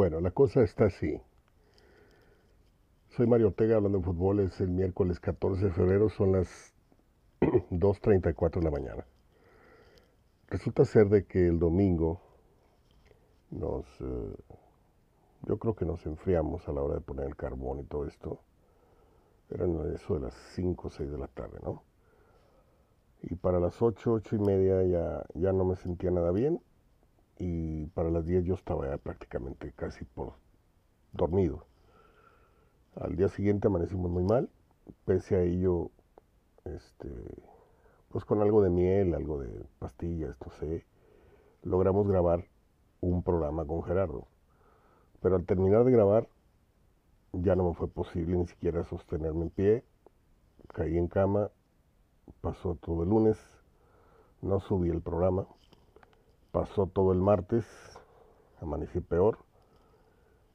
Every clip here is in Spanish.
Bueno, la cosa está así. Soy Mario Ortega hablando de fútbol. Es el miércoles 14 de febrero, son las 2.34 de la mañana. Resulta ser de que el domingo nos... Eh, yo creo que nos enfriamos a la hora de poner el carbón y todo esto. Eran eso de las 5 o 6 de la tarde, ¿no? Y para las 8, 8 y media ya, ya no me sentía nada bien. Y para las 10 yo estaba prácticamente casi por dormido. Al día siguiente amanecimos muy mal. Pese a ello, este, pues con algo de miel, algo de pastillas, no sé, logramos grabar un programa con Gerardo. Pero al terminar de grabar, ya no me fue posible ni siquiera sostenerme en pie. Caí en cama, pasó todo el lunes, no subí el programa, pasó todo el martes, amanecí peor.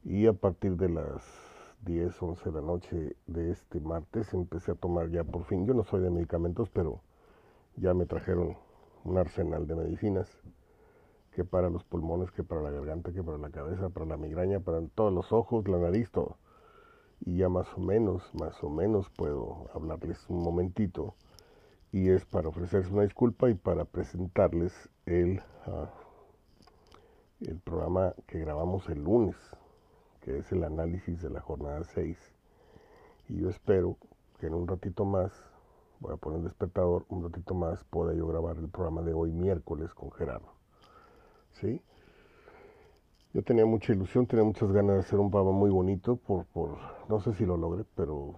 Y a partir de las 10, 11 de la noche de este martes empecé a tomar ya por fin, yo no soy de medicamentos, pero ya me trajeron un arsenal de medicinas que para los pulmones, que para la garganta, que para la cabeza, para la migraña, para todos los ojos, la nariz, todo. Y ya más o menos, más o menos puedo hablarles un momentito. Y es para ofrecerles una disculpa y para presentarles el, ah, el programa que grabamos el lunes, que es el análisis de la jornada 6. Y yo espero que en un ratito más, voy a poner el despertador, un ratito más pueda yo grabar el programa de hoy miércoles con Gerardo. ¿sí? Yo tenía mucha ilusión, tenía muchas ganas de hacer un programa muy bonito, por, por, no sé si lo logré, pero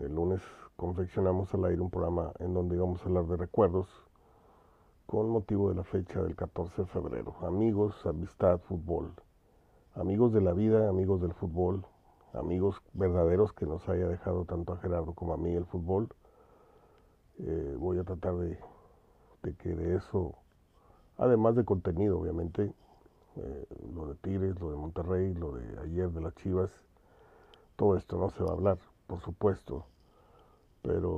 el lunes confeccionamos al aire un programa en donde íbamos a hablar de recuerdos con motivo de la fecha del 14 de febrero. Amigos, amistad, fútbol. Amigos de la vida, amigos del fútbol, amigos verdaderos que nos haya dejado tanto a Gerardo como a mí el fútbol. Eh, voy a tratar de, de que de eso Además de contenido, obviamente, eh, lo de Tigres, lo de Monterrey, lo de ayer de las Chivas, todo esto no se va a hablar, por supuesto. Pero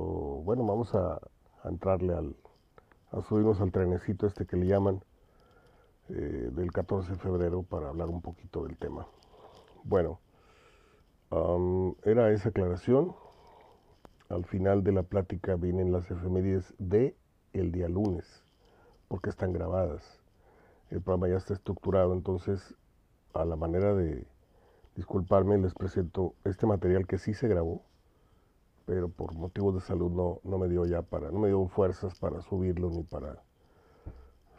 bueno, vamos a, entrarle al, a subirnos al trenecito este que le llaman eh, del 14 de febrero para hablar un poquito del tema. Bueno, era esa aclaración. Al final de la plática vienen las efemérides de el día lunes porque están grabadas. El programa ya está estructurado, entonces a la manera de disculparme les presento este material que sí se grabó, pero por motivos de salud no, no me dio ya para, no me dio fuerzas para subirlo ni para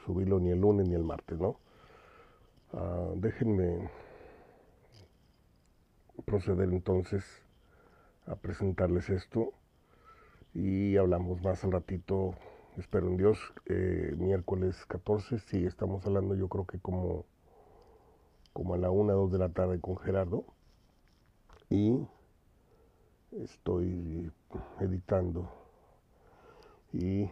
subirlo ni el lunes ni el martes, ¿no? Ah, déjenme proceder entonces a presentarles esto y hablamos más al ratito espero en Dios, eh, miércoles 14, sí, estamos hablando yo creo que como, como a la 1 2 de la tarde con Gerardo. Y estoy editando y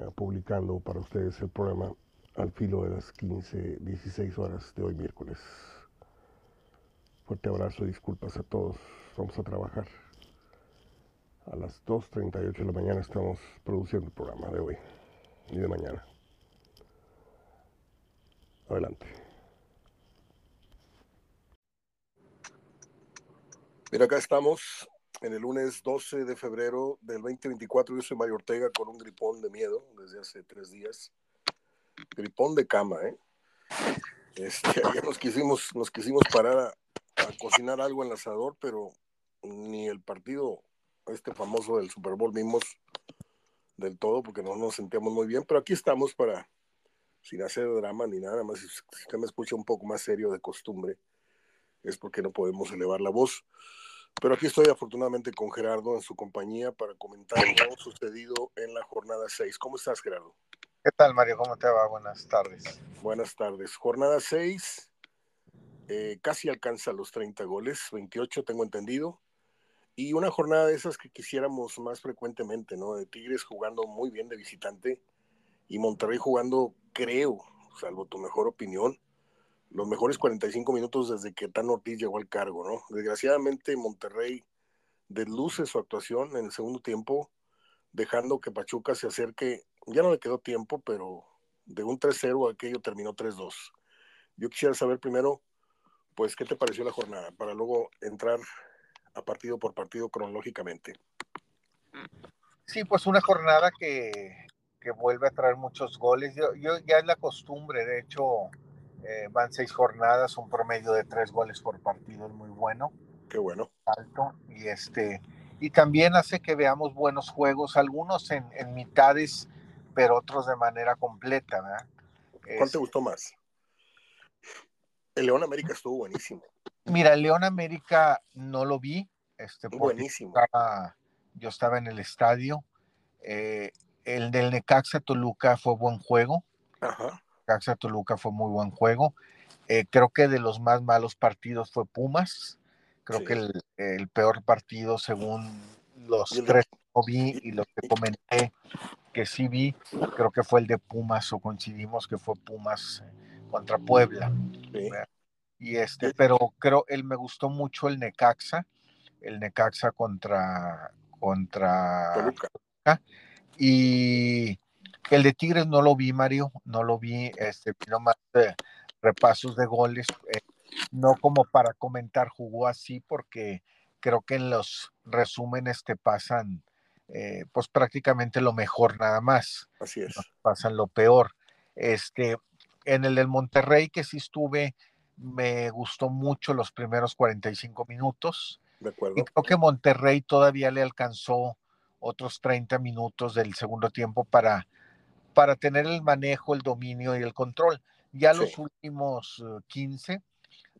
ah, publicando para ustedes el programa al filo de las 15, 16 horas de hoy miércoles. Fuerte abrazo y disculpas a todos. Vamos a trabajar. A las 2.38 de la mañana estamos produciendo el programa de hoy y de mañana. Adelante. Mira, acá estamos en el lunes 12 de febrero del 2024. Yo soy Mario Ortega con un gripón de miedo desde hace tres días. Gripón de cama, ¿eh? Este, ayer nos quisimos, nos quisimos parar a, a cocinar algo en el asador, pero ni el partido este famoso del Super Bowl vimos del todo porque no nos sentíamos muy bien, pero aquí estamos para, sin hacer drama ni nada más, si usted me escucha un poco más serio de costumbre, es porque no podemos elevar la voz. Pero aquí estoy afortunadamente con Gerardo en su compañía para comentar lo sucedido en la jornada 6. ¿Cómo estás, Gerardo? ¿Qué tal, Mario? ¿Cómo te va? Buenas tardes. Buenas tardes. Jornada 6, eh, casi alcanza los 30 goles, 28 tengo entendido. Y una jornada de esas que quisiéramos más frecuentemente, ¿no? De Tigres jugando muy bien de visitante y Monterrey jugando, creo, salvo tu mejor opinión, los mejores 45 minutos desde que Tan Ortiz llegó al cargo, ¿no? Desgraciadamente Monterrey desluce su actuación en el segundo tiempo, dejando que Pachuca se acerque, ya no le quedó tiempo, pero de un 3-0 aquello terminó 3-2. yo quisiera saber primero, pues, ¿qué te pareció la jornada? Para luego entrar a partido por partido cronológicamente. Sí, pues una jornada que, que vuelve a traer muchos goles. Yo, yo, ya es la costumbre, de hecho, eh, van seis jornadas, un promedio de tres goles por partido es muy bueno. Qué bueno. Alto. Y este, y también hace que veamos buenos juegos, algunos en, en mitades, pero otros de manera completa, ¿verdad? ¿Cuál te gustó más? El León América estuvo buenísimo. Mira, el León América no lo vi. Este, buenísimo. Estaba, yo estaba en el estadio. Eh, el del Necaxa Toluca fue buen juego. Ajá. Necaxa Toluca fue muy buen juego. Eh, creo que de los más malos partidos fue Pumas. Creo sí. que el, el, peor partido, según los tres que vi y los que comenté que sí vi, creo que fue el de Pumas, o coincidimos que fue Pumas contra Puebla. Sí. Y este, pero creo, él me gustó mucho el Necaxa, el Necaxa contra, contra Toluca. Y el de Tigres no lo vi, Mario, no lo vi, este, vino más eh, repasos de goles, eh, no como para comentar jugó así, porque creo que en los resúmenes te pasan eh, pues prácticamente lo mejor nada más. Así es. No pasan lo peor. Este, en el del Monterrey, que sí estuve, me gustó mucho los primeros 45 minutos. De acuerdo. Y creo que Monterrey todavía le alcanzó otros 30 minutos del segundo tiempo para, para tener el manejo, el dominio y el control. Ya Sí. los últimos uh, 15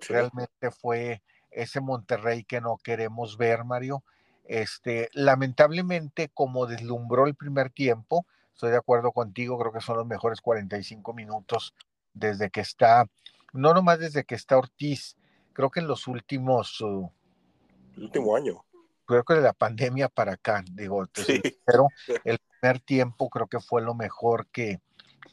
Sí. realmente fue ese Monterrey que no queremos ver, Mario. Este, lamentablemente, como deslumbró el primer tiempo, estoy de acuerdo contigo, creo que son los mejores 45 minutos desde que está, no nomás desde que está Ortiz, creo que en los últimos, uh, El último año. Creo que de la pandemia para acá, digo, Sí. sincero, el primer tiempo creo que fue lo mejor que,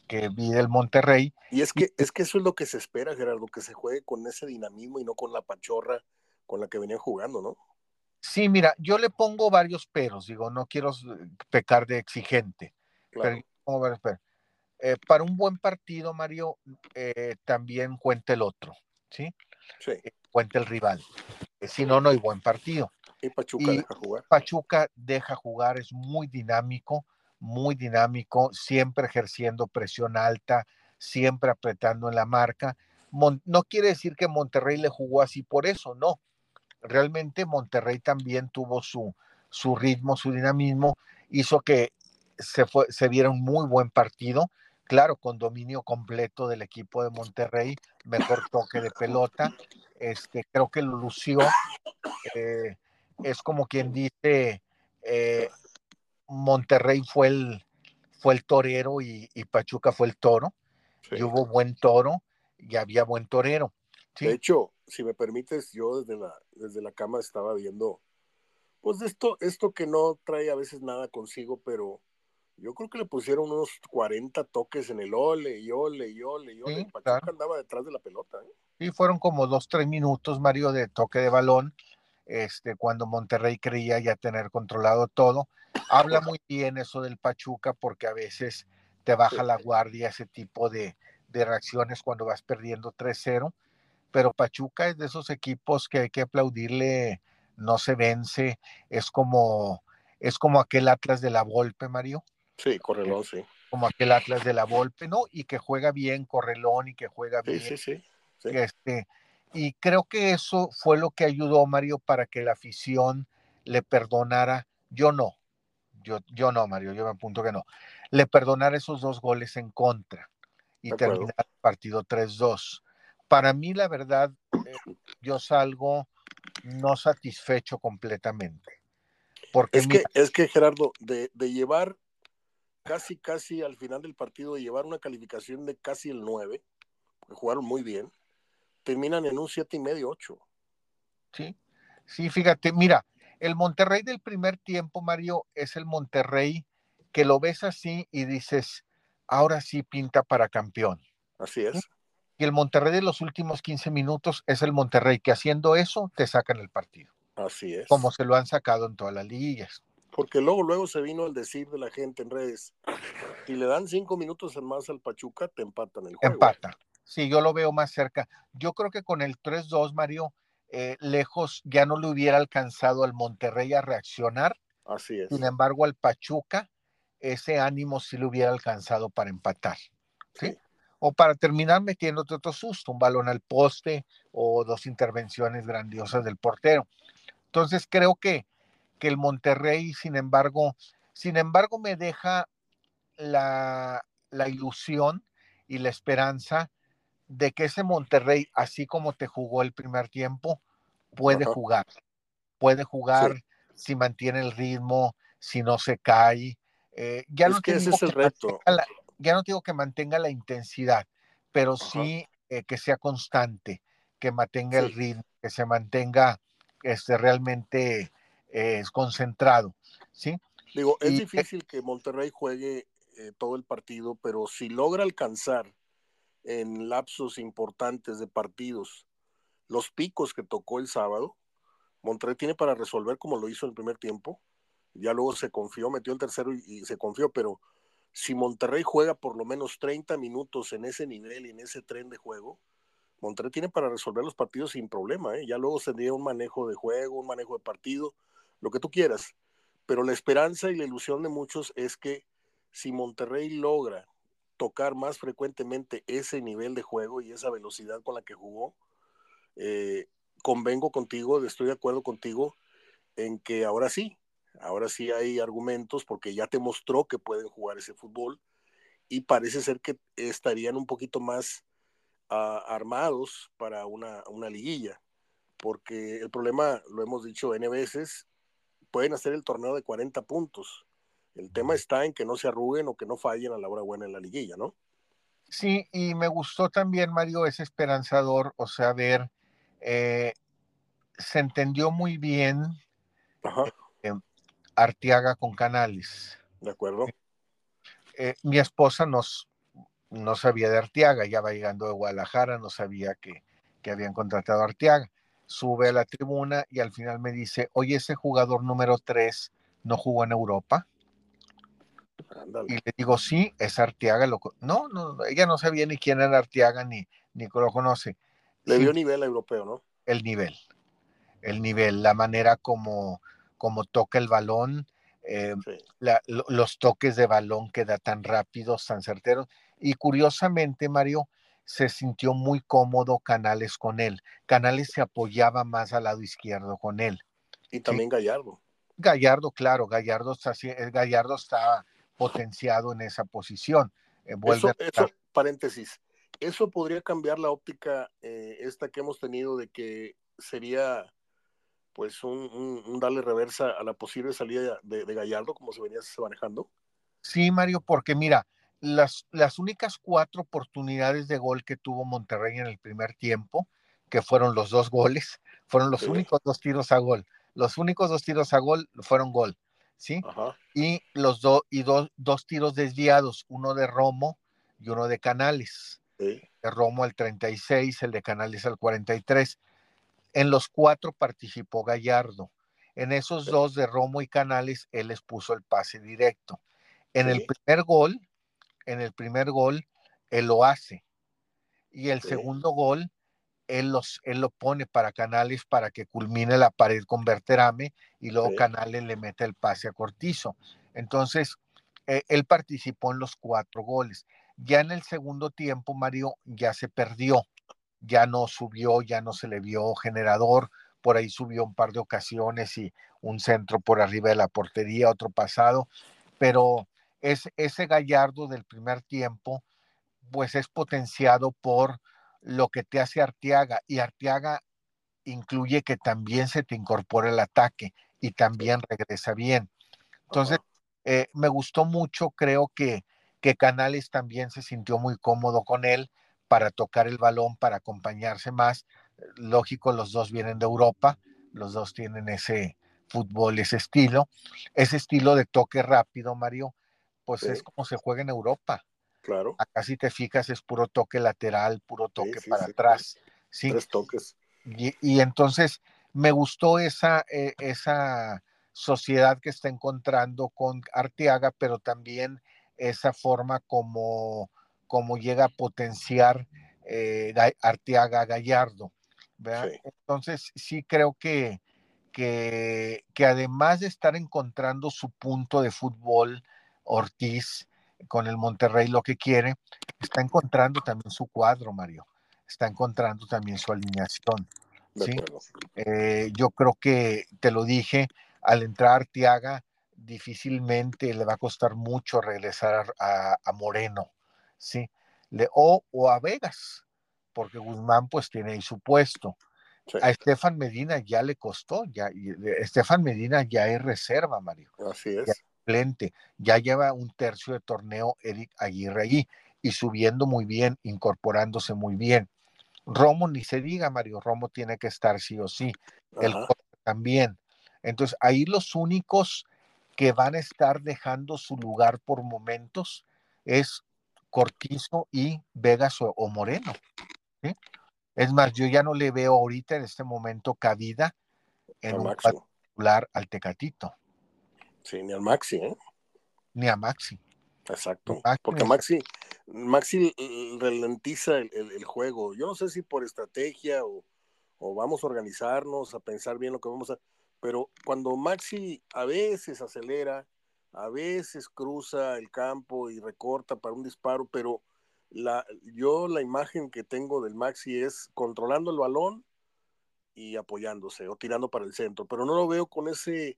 que vi del Monterrey. Y es que, es que eso es lo que se espera, Gerardo, que se juegue con ese dinamismo y no con la pachorra con la que venían jugando, ¿no? Sí, mira, yo le pongo varios peros, digo, no quiero pecar de exigente, Claro. pero peros. Eh, para un buen partido, Mario, eh, también cuenta el otro, ¿sí? Sí. Eh, cuenta el rival. Eh, si no, no hay buen partido. Y Pachuca Y- deja jugar. Pachuca deja jugar, es muy dinámico, muy dinámico, siempre ejerciendo presión alta, siempre apretando en la marca. Mon- no quiere decir que Monterrey le jugó así por eso, no. Realmente Monterrey también tuvo su, su ritmo, su dinamismo, hizo que se, fue, se viera un muy buen partido, claro, con dominio completo del equipo de Monterrey, mejor toque de pelota, este, creo que lo lució, eh, es como quien dice, eh, Monterrey fue el, fue el torero y, y Pachuca fue el toro, Sí. y hubo buen toro y había buen torero. ¿sí? De hecho, si me permites, yo desde la, desde la cama estaba viendo, pues esto, esto que no trae a veces nada consigo, pero yo creo que le pusieron unos 40 toques en el ole y ole y ole y ole. Sí, Pachuca claro. andaba detrás de la pelota. ¿eh? Sí, fueron como dos, tres minutos, Mario, de toque de balón, este, cuando Monterrey creía ya tener controlado todo. Habla muy bien eso del Pachuca porque a veces te baja Sí. la guardia ese tipo de, de reacciones cuando vas perdiendo 3-0, pero Pachuca es de esos equipos que hay que aplaudirle, no se vence, es como, es como aquel Atlas de la Volpe, Mario, Sí, correlón, sí. como aquel Atlas de la Volpe, ¿no? Y que juega bien, correlón y que juega Sí, bien. sí, sí. sí. Este, y creo que eso fue lo que ayudó Mario para que la afición le perdonara. Yo no, yo, yo no, Mario, yo me apunto que no. Le perdonara esos dos goles en contra y terminar el partido 3-2. Para mí, la verdad, eh, yo salgo no satisfecho completamente. Porque Es que, es que Gerardo, de, de llevar casi, casi al final del partido, de llevar una calificación de casi el 9, porque jugaron muy bien, terminan en un 7 y medio, 8. Sí, sí, fíjate, mira, el Monterrey del primer tiempo, Mario, es el Monterrey que lo ves así y dices, ahora sí pinta para campeón. Así es. Y el Monterrey de los últimos 15 minutos es el Monterrey que haciendo eso te sacan el partido, Así es. como se lo han sacado en todas las liguillas. Porque luego, luego se vino el decir de la gente en redes, si le dan cinco minutos más al Pachuca, te empatan el juego. Empata. Sí, yo lo veo más cerca. Yo creo que con el 3-2, Mario, eh, lejos ya no le hubiera alcanzado al Monterrey a reaccionar. Así es. Sin embargo, al Pachuca, ese ánimo sí le hubiera alcanzado para empatar. ¿sí? O para terminar metiéndote otro susto, un balón al poste o dos intervenciones grandiosas del portero. Entonces creo que, que el Monterrey, sin embargo, sin embargo, me deja la, la ilusión y la esperanza de que ese Monterrey, así como te jugó el primer tiempo, puede jugar. Puede jugar si mantiene el ritmo, si no se cae. Eh, ya no que ese es el reto. ya no digo que mantenga la intensidad, pero sí eh, que sea constante, que mantenga el ritmo, que se mantenga este, realmente eh, concentrado. ¿sí? Digo, es difícil que Monterrey juegue todo el partido, pero si logra alcanzar en lapsos importantes de partidos. Los picos que tocó el sábado, Monterrey tiene para resolver como lo hizo en el primer tiempo. Ya luego se confió, metió el tercero y, se confió, pero si Monterrey juega por lo menos 30 minutos en ese nivel y en ese tren de juego, Monterrey tiene para resolver los partidos sin problema. ¿eh? Ya luego tendría un manejo de juego, un manejo de partido, lo que tú quieras. Pero la esperanza y la ilusión de muchos es que si Monterrey logra tocar más frecuentemente ese nivel de juego y esa velocidad con la que jugó, eh, convengo contigo, estoy de acuerdo contigo en que ahora sí, ahora sí hay argumentos porque ya te mostró que pueden jugar ese fútbol y parece ser que estarían un poquito más ah, armados para una, una liguilla, porque el problema, lo hemos dicho N veces, pueden hacer el torneo de 40 puntos, el tema está en que no se arruguen o que no fallen a la hora buena en la liguilla, ¿no? Sí, y me gustó también, Mario, ese esperanzador, o sea, ver, eh, se entendió muy bien eh, Arteaga con Canales. De acuerdo. Eh, mi esposa nos, no sabía de Arteaga, ya va llegando de Guadalajara, no sabía que, que habían contratado a Arteaga. Sube a la tribuna y al final me dice, oye, ese jugador número 3 no jugó en Europa. Y le digo, sí, es Arteaga. Lo... No, no, ella no sabía ni quién era Arteaga ni, ni lo conoce. Le dio nivel europeo, ¿no? El nivel, el nivel, la manera como, como toca el balón, eh, los toques de balón que da tan rápidos, tan certeros. Y curiosamente, Mario, se sintió muy cómodo Canales con él. Canales se apoyaba más al lado izquierdo con él. Y también Gallardo. Gallardo, claro, Gallardo está, Gallardo está potenciado en esa posición. Eh, eso, eso, paréntesis, eso podría cambiar la óptica eh, esta que hemos tenido de que sería pues un, darle reversa a la posible salida de, Gallardo como se venía manejando. Sí, Mario, porque mira, las, las únicas cuatro oportunidades de gol que tuvo Monterrey en el primer tiempo, que fueron los dos goles, fueron los únicos dos tiros a gol. Los únicos dos tiros a gol fueron gol. ¿Sí? Y los dos y dos tiros desviados, uno de Romo y uno de Canales. De Romo al 36, el de Canales al 43. En los cuatro participó Gallardo. En esos dos de Romo y Canales, él les puso el pase directo. En el primer gol, en el primer gol, él lo hace. Y el segundo gol, él, los, él lo pone para Canales para que culmine la pared con Berterame y luego Canales le mete el pase a Cortizo. Entonces, eh, él participó en los cuatro goles. Ya en el segundo tiempo, Mario ya se perdió, ya no subió, ya no se le vio generador, por ahí subió un par de ocasiones y un centro por arriba de la portería, otro pasado, pero es, ese gallardo del primer tiempo, pues es potenciado por lo que te hace Arteaga y Arteaga incluye que también se te incorpora el ataque y también regresa bien. Entonces, eh, me gustó mucho, creo que, que Canales también se sintió muy cómodo con él para tocar el balón, para acompañarse más. Lógico, los dos vienen de Europa, los dos tienen ese fútbol, ese estilo. Ese estilo de toque rápido, Mario, pues es como se juega en Europa. Claro. Acá si te fijas es puro toque lateral, puro toque para atrás. Sí. Tres toques. Y, entonces me gustó esa, eh, esa sociedad que está encontrando con Arteaga, pero también esa forma como, como llega a potenciar eh, Arteaga Gallardo. Entonces, sí creo que, que, que, además de estar encontrando su punto de fútbol, Ortiz, con el Monterrey lo que quiere, está encontrando también su cuadro, Mario. Está encontrando también su alineación. ¿sí? Eh, yo creo que, te lo dije, al entrar Arteaga, difícilmente le va a costar mucho regresar a, Moreno, ¿sí? Le, o, o, a Vegas, porque Guzmán pues tiene ahí su puesto. A Estefan Medina ya le costó, ya, Estefan Medina ya es reserva, Mario. Así es. Ya, ya lleva un tercio de torneo Eric Aguirre allí y subiendo muy bien, incorporándose muy bien. Romo ni se diga, Mario, Romo tiene que estar sí o sí. El también. Entonces, ahí los únicos que van a estar dejando su lugar por momentos es Cortizo y Vegas o, Moreno. Es más, yo ya no le veo ahorita en este momento cabida en un particular al Tecatito. Sí, ni al Maxi, ¿eh? Ni a Maxi. Exacto. Porque Maxi, Maxi ralentiza el, juego. Yo no sé si por estrategia o, o, vamos a organizarnos, a pensar bien lo que vamos a. Pero cuando Maxi a veces acelera, a veces cruza el campo y recorta para un disparo, pero la, yo la imagen que tengo del Maxi es controlando el balón y apoyándose o tirando para el centro, pero no lo veo con ese,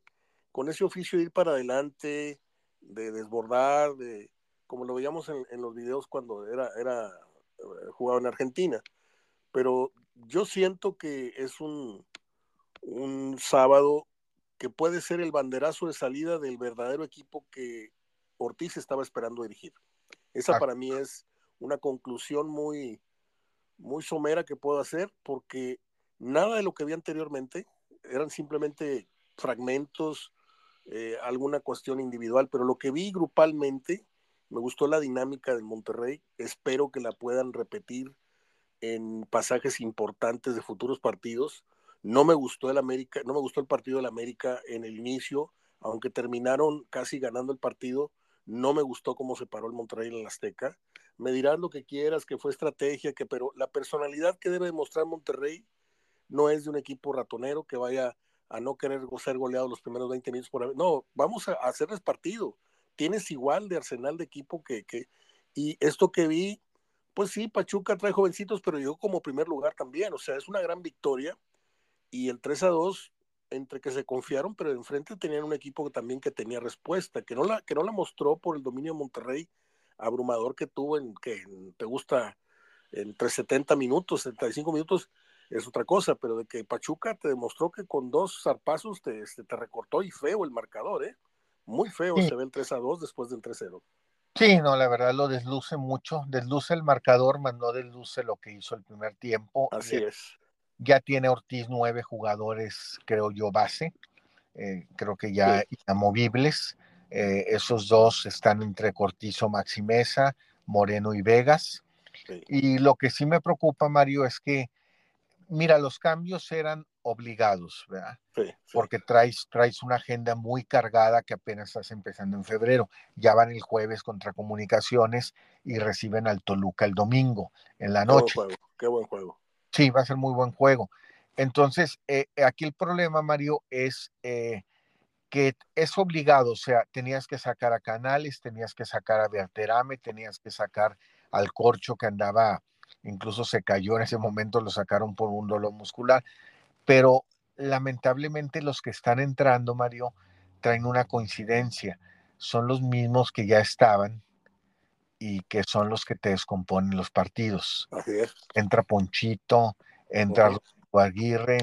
con ese oficio de ir para adelante, de desbordar, de como lo veíamos en, los videos cuando era, era eh, jugado en Argentina. Pero yo siento que es un, un sábado que puede ser el banderazo de salida del verdadero equipo que Ortiz estaba esperando dirigir. Esa para mí es una conclusión muy, muy somera que puedo hacer porque nada de lo que vi anteriormente eran simplemente fragmentos, eh, alguna cuestión individual, pero lo que vi grupalmente, me gustó la dinámica del Monterrey, espero que la puedan repetir en pasajes importantes de futuros partidos. No me gustó el América, no me gustó el partido del América en el inicio, aunque terminaron casi ganando el partido, no me gustó cómo se paró el Monterrey en la Azteca. Me dirás lo que quieras, que fue estrategia, que pero la personalidad que debe demostrar Monterrey no es de un equipo ratonero que vaya a no querer ser goleado los primeros 20 minutos por No, vamos a, hacerles partido. Tienes igual de arsenal de equipo que, que. Y esto que vi, pues sí, Pachuca trae jovencitos, pero llegó como primer lugar también. O sea, es una gran victoria. Y el 3 a 2, entre que se confiaron, pero enfrente tenían un equipo también que tenía respuesta, que no la, que no la mostró por el dominio de Monterrey abrumador que tuvo en que te gusta entre 70 minutos, 75 minutos, es otra cosa, pero de que Pachuca te demostró que con dos zarpazos te, este, te recortó y feo el marcador, ¿eh? Muy feo se ve el 3 a 2 después del 3-0. Sí, no, la verdad lo desluce mucho, desluce el marcador, más no desluce lo que hizo el primer tiempo. Así es. Ya tiene Ortiz nueve jugadores, creo yo, base, eh, creo que ya inamovibles. Eh, esos dos están entre Cortizo, Maximeza, Moreno y Vegas. Y lo que sí me preocupa, Mario, es que mira, los cambios eran obligados, ¿verdad? Sí, Porque traes, traes una agenda muy cargada que apenas estás empezando en febrero. Ya van el jueves contra comunicaciones y reciben al Toluca el domingo en la noche. Qué buen juego, qué buen juego. Sí, va a ser muy buen juego. Entonces, eh, aquí el problema, Mario, es eh, que es obligado, o sea, tenías que sacar a Canales, tenías que sacar a Berterame, tenías que sacar al Corcho que andaba incluso se cayó en ese momento, lo sacaron por un dolor muscular, pero lamentablemente los que están entrando, Mario, traen una coincidencia, son los mismos que ya estaban y que son los que te descomponen los partidos. Entra Ponchito, entra Aguirre,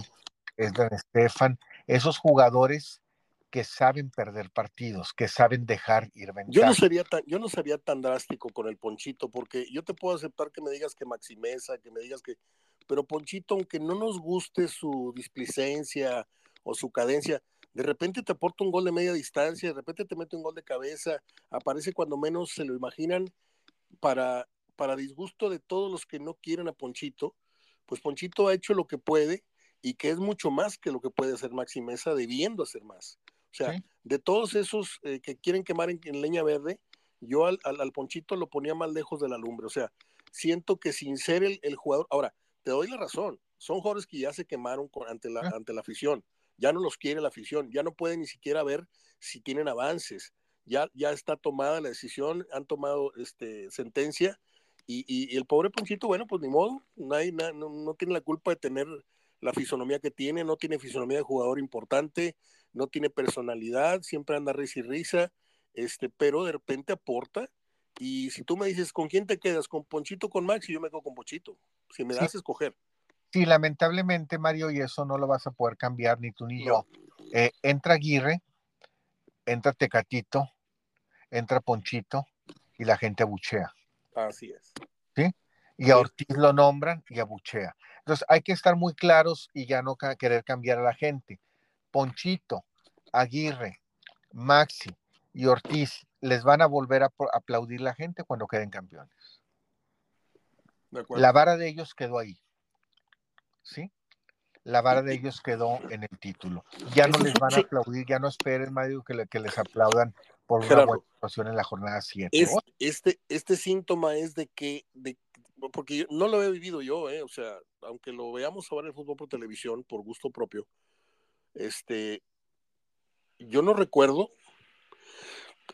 entra Estefan, esos jugadores que saben perder partidos, que saben dejar ir ventajas. Yo no sería tan, yo no sería tan drástico con el Ponchito, porque yo te puedo aceptar que me digas que Maximeza, que me digas que, pero Ponchito, aunque no nos guste su displicencia o su cadencia, de repente te aporta un gol de media distancia, de repente te mete un gol de cabeza, aparece cuando menos se lo imaginan, para, para disgusto de todos los que no quieren a Ponchito, pues Ponchito ha hecho lo que puede y que es mucho más que lo que puede hacer Maxi Mesa, debiendo hacer más. O sea, de todos esos eh, que quieren quemar en, leña verde, yo al, al, Ponchito lo ponía más lejos de la lumbre. O sea, siento que sin ser el, el, jugador, ahora, te doy la razón, son jugadores que ya se quemaron ante, la, ante la afición, ya no los quiere la afición, ya no pueden ni siquiera ver si tienen avances, ya, ya está tomada la decisión, han tomado este, sentencia y, y, el pobre Ponchito, bueno, pues ni modo, nadie, no, no, tiene la culpa de tener la fisonomía que tiene, no tiene fisonomía de jugador importante, no tiene personalidad, siempre anda risa y risa, este, pero de repente aporta. Y si tú me dices, ¿con quién te quedas? ¿Con Ponchito con Max? Y yo me quedo con Ponchito. Si me das a escoger. Sí, lamentablemente, Mario, y eso no lo vas a poder cambiar ni tú ni yo. Eh, entra Aguirre, entra Tecatito, entra Ponchito y la gente abuchea. Así es. ¿Sí? Y a Ortiz lo nombran y abuchea. Entonces hay que estar muy claros y ya no querer cambiar a la gente. Ponchito, Aguirre, Maxi y Ortiz les van a volver a aplaudir la gente cuando queden campeones. La vara de ellos quedó ahí. ¿Sí? La vara de ellos quedó en el título. Ya no les van a aplaudir, ya no esperen, Mario, que, que les aplaudan por una buena actuación en la jornada 7. este, este síntoma es de que, de, porque no lo he vivido yo, eh, o sea, aunque lo veamos ahora en el fútbol por televisión, por gusto propio, este, yo no recuerdo.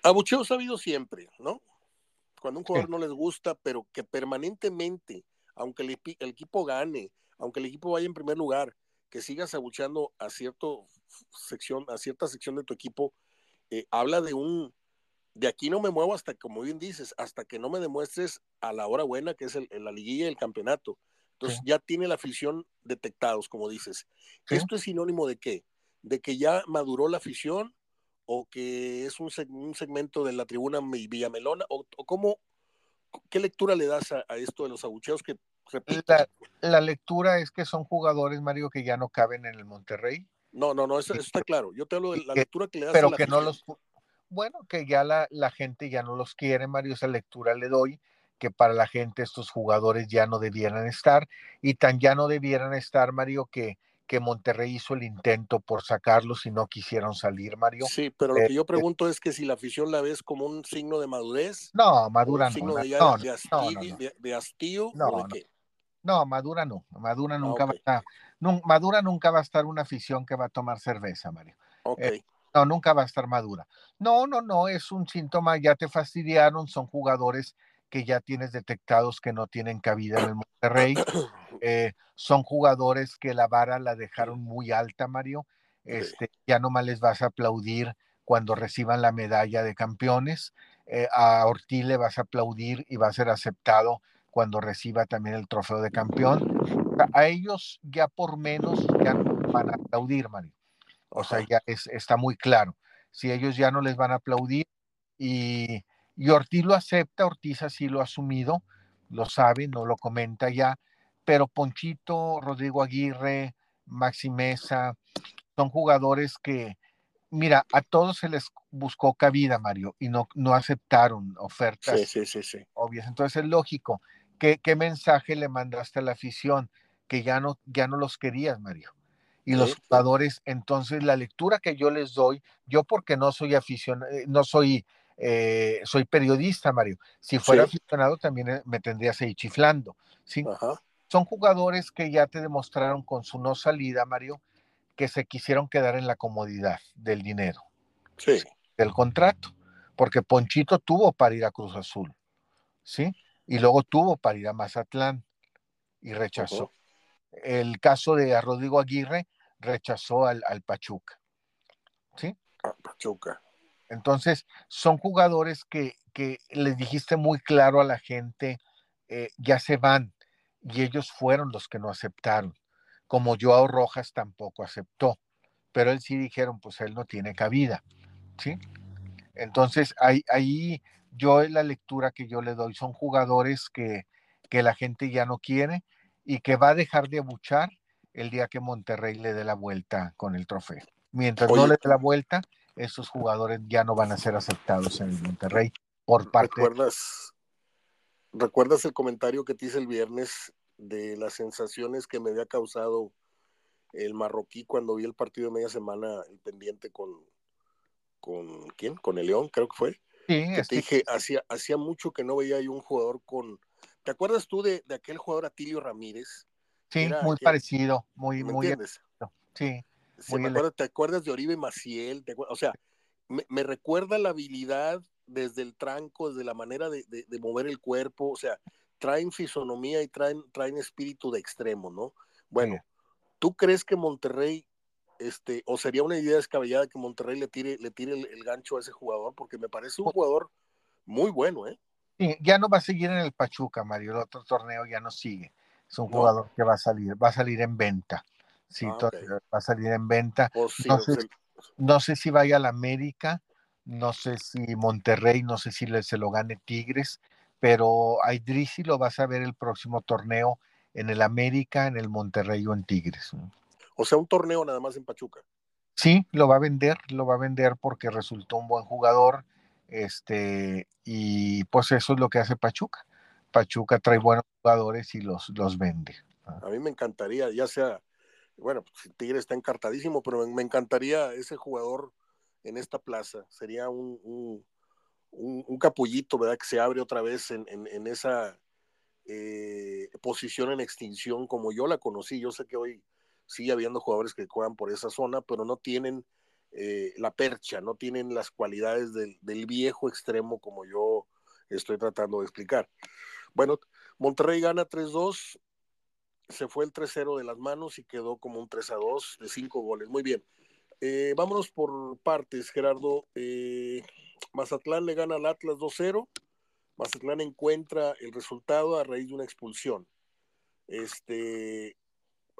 Abucheos ha habido siempre, ¿no? Cuando un jugador no les gusta, pero que permanentemente, aunque el, el, equipo gane, aunque el equipo vaya en primer lugar, que sigas abucheando a cierto sección, a cierta sección de tu equipo, eh, habla de un, de aquí no me muevo hasta, como bien dices, hasta que no me demuestres a la hora buena, que es el, la liguilla y el campeonato. Entonces ya tiene la afición detectados, como dices. ¿Esto es sinónimo de qué? ¿De que ya maduró la afición o que es un, un segmento de la tribuna Villamelona? ¿O, o cómo, qué lectura le das a, esto de los abucheos que la, la, lectura es que son jugadores, Mario, que ya no caben en el Monterrey, no, no, no, eso, está claro. Yo te hablo de la lectura que le das Pero a la que no los. Bueno, que ya la, la, gente ya no los quiere, Mario. Esa lectura le doy que para la gente estos jugadores ya no debieran estar. Y tan ya no debieran estar, Mario, que, que Monterrey hizo el intento por sacarlos y no quisieron salir, Mario. Sí, pero lo que yo pregunto es que si la afición la ves como un signo de madurez. No, madura no. Signo de, no, de, hastío, de, de hastío no, de qué? No, Madura no. Madura nunca va a estar. Madura nunca va a estar una afición que va a tomar cerveza, Mario. Okay. no, nunca va a estar Madura. No, no, no, es un síntoma, ya te fastidiaron, son jugadores que ya tienes detectados que no tienen cabida en el Monterrey. Eh, son jugadores que la vara la dejaron muy alta, Mario. Este, ya nomás les vas a aplaudir cuando reciban la medalla de campeones. Eh, a Ortiz le vas a aplaudir y va a ser aceptado cuando reciba también el trofeo de campeón. A ellos ya por menos ya no van a aplaudir, Mario. O sea, ya es, está muy claro. Si ellos ya no les van a aplaudir y, y Ortiz lo acepta, Ortiz así lo ha asumido, lo sabe, no lo comenta ya, pero Ponchito, Rodrigo Aguirre, Maxi Mesa, son jugadores que, mira, a todos se les buscó cabida, Mario, y no, no aceptaron ofertas sí, sí, sí, sí. obvias. Entonces es lógico. ¿Qué, ¿Qué, mensaje le mandaste a la afición? Que ya no, ya no los querías, Mario. Y los jugadores, entonces la lectura que yo les doy, yo porque no soy aficionado, eh, no soy, eh, soy periodista, Mario. Si fuera sí. aficionado también eh, me tendrías ahí chiflando. ¿sí? Ajá. Son jugadores que ya te demostraron con su no salida, Mario, que se quisieron quedar en la comodidad del dinero, sí. del contrato, porque Ponchito tuvo para ir a Cruz Azul, ¿sí? y luego tuvo para ir a Mazatlán y rechazó. Uh -huh. El caso de Rodrigo Aguirre rechazó al, al Pachuca. ¿Sí? A Pachuca. Entonces, son jugadores que, que les dijiste muy claro a la gente, eh, ya se van, y ellos fueron los que no aceptaron, como Joao Rojas tampoco aceptó, pero él sí dijeron, pues él no tiene cabida, ¿sí? Entonces, ahí, ahí yo la lectura que yo le doy son jugadores que, que la gente ya no quiere y que va a dejar de abuchar el día que Monterrey le dé la vuelta con el trofeo. Mientras Oye, no le dé la vuelta, esos jugadores ya no van a ser aceptados en el Monterrey por parte ¿Recuerdas, ¿Recuerdas el comentario que te hice el viernes de las sensaciones que me había causado el marroquí cuando vi el partido de media semana, el pendiente con, con ¿quién? Con el León, creo que fue. Sí, que te dije, hacía, hacía mucho que no veía yo un jugador con ¿Te acuerdas tú de, aquel jugador Atilio Ramírez? Sí, muy parecido, muy, ¿me muy. Entiendes? Sí. ¿Te acuerdas de Oribe Maciel? o sea, me, recuerda la habilidad desde el tranco, desde la manera de, mover el cuerpo, o sea, traen fisonomía y traen, traen espíritu de extremo, ¿no? Bueno, ¿tú crees que Monterrey, este, o sería una idea descabellada que Monterrey le tire, le tire el, gancho a ese jugador? Porque me parece un jugador muy bueno, ¿eh? Sí, ya no va a seguir en el Pachuca, Mario, el otro torneo ya no sigue. Es un jugador que va a salir, va a salir en venta. Sí, ah, va a salir en venta. no, sé, no, sé, si vaya a la América, no sé si Monterrey, no sé si se lo gane Tigres, pero a Idrisi lo vas a ver el próximo torneo en el América, en el Monterrey o en Tigres. O sea, un torneo nada más en Pachuca. Sí, lo va a vender, lo va a vender porque resultó un buen jugador, este, y pues eso es lo que hace Pachuca. Pachuca trae buenos jugadores y los, los vende. A mí me encantaría, ya sea, bueno, pues Tigre está encartadísimo, pero me encantaría ese jugador en esta plaza. Sería un, un, capullito, ¿verdad? Que se abre otra vez en, esa eh, posición en extinción como yo la conocí. Yo sé que hoy sigue habiendo jugadores que juegan por esa zona, pero no tienen eh, la percha, no tienen las cualidades del, viejo extremo como yo estoy tratando de explicar. Bueno, Monterrey gana 3-2, se fue el 3-0 de las manos y quedó como un 3-2 de 5 goles. Muy bien. Eh, vámonos por partes, Gerardo. Mazatlán le gana al Atlas 2-0. Mazatlán encuentra el resultado a raíz de una expulsión. Este,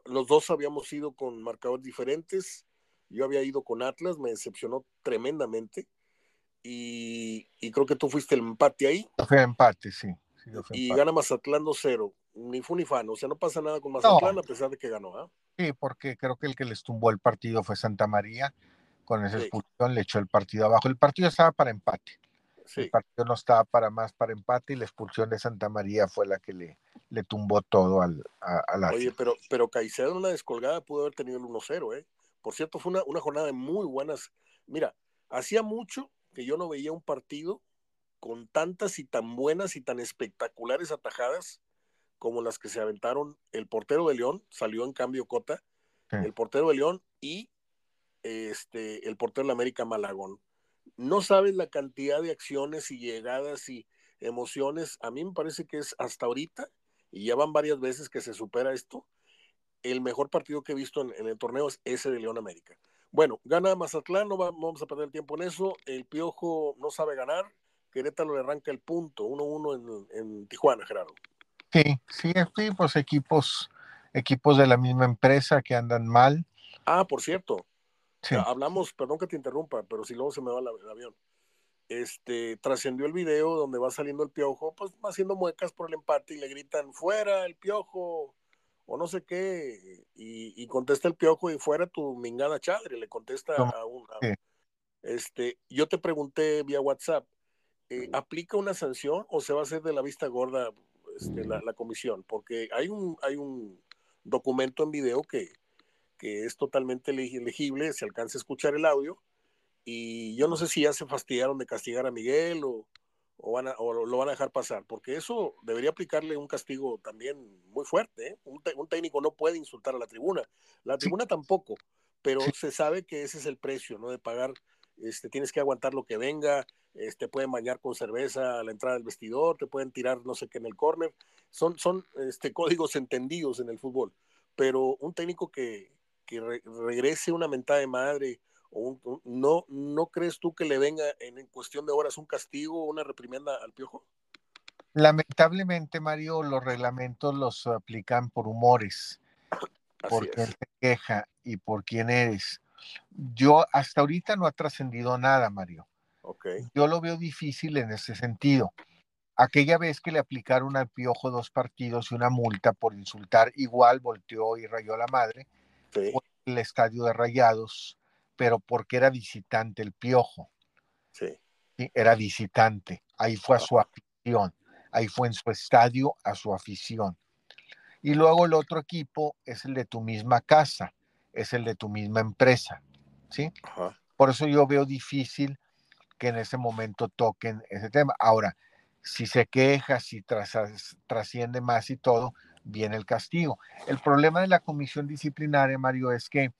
los dos habíamos ido con marcadores diferentes. Yo había ido con Atlas, me decepcionó tremendamente. Y, creo que tú fuiste el empate ahí. Fue empate, sí. y gana Mazatlán 2-0. Ni fu ni fan. O sea, no pasa nada con Mazatlán a pesar de que ganó. ¿ah? Sí, porque creo que el que les tumbó el partido fue Santa María con esa expulsión le echó el partido abajo. El partido estaba para empate. El partido no estaba para más para empate y la expulsión de Santa María fue la que le, le tumbó todo al, a, Oye, pero, pero Caicedo en una descolgada pudo haber tenido el 1-0, ¿eh? Por cierto, fue una, una jornada de muy buenas. Mira, hacía mucho que yo no veía un partido con tantas y tan buenas y tan espectaculares atajadas como las que se aventaron el portero de León, salió en cambio Cota, el portero de León y este, el portero de la América Malagón. No sabes la cantidad de acciones y llegadas y emociones. A mí me parece que es hasta ahorita, y ya van varias veces que se supera esto, el mejor partido que he visto en, el torneo es ese de León América. Bueno, gana Mazatlán, no vamos a perder tiempo en eso. El Piojo no sabe ganar. Querétaro le arranca el punto, 1-1 en, en, Tijuana, Gerardo. Sí, sí, sí, pues equipos, equipos de la misma empresa que andan mal. Ah, por cierto, Hablamos, perdón que te interrumpa, pero si luego se me va el avión. Este, trascendió el video donde va saliendo el piojo, pues va haciendo muecas por el empate y le gritan, fuera el piojo, o no sé qué, y, contesta el piojo y fuera tu mingada chadre, le contesta a un... este, yo te pregunté vía WhatsApp, eh, ¿aplica una sanción o se va a hacer de la vista gorda este, la, la, comisión? Porque hay un, hay un documento en video que, que es totalmente legible, se alcanza a escuchar el audio, y yo no sé si ya se fastidiaron de castigar a Miguel o, o, van a, o lo van a dejar pasar, porque eso debería aplicarle un castigo también muy fuerte. ¿eh? Un, técnico no puede insultar a la tribuna, la tribuna tampoco, pero se sabe que ese es el precio, ¿no? De pagar, este, tienes que aguantar lo que venga, este, pueden bañar con cerveza a la entrada del vestidor, te pueden tirar no sé qué en el córner, son, son este, códigos entendidos en el fútbol, pero un técnico que, que regrese una mentada de madre, o no, ¿no crees tú que le venga en, cuestión de horas un castigo o una reprimenda al piojo? Lamentablemente, Mario, los reglamentos los aplican por humores, por quién te queja y por quién eres. Yo hasta ahorita no ha trascendido nada, Mario. Okay. Yo lo veo difícil en ese sentido. Aquella vez que le aplicaron al piojo dos partidos y una multa por insultar, igual volteó y rayó a la madre el estadio de Rayados, pero porque era visitante el Piojo. Sí. Era visitante. Ahí fue a su afición. Ahí fue en su estadio a su afición. Y luego el otro equipo es el de tu misma casa, es el de tu misma empresa. ¿Sí? Por eso yo veo difícil que en ese momento toquen ese tema. Ahora, si se queja, si trasciende más y todo, viene el castigo. El problema de la comisión disciplinaria, Mario, es que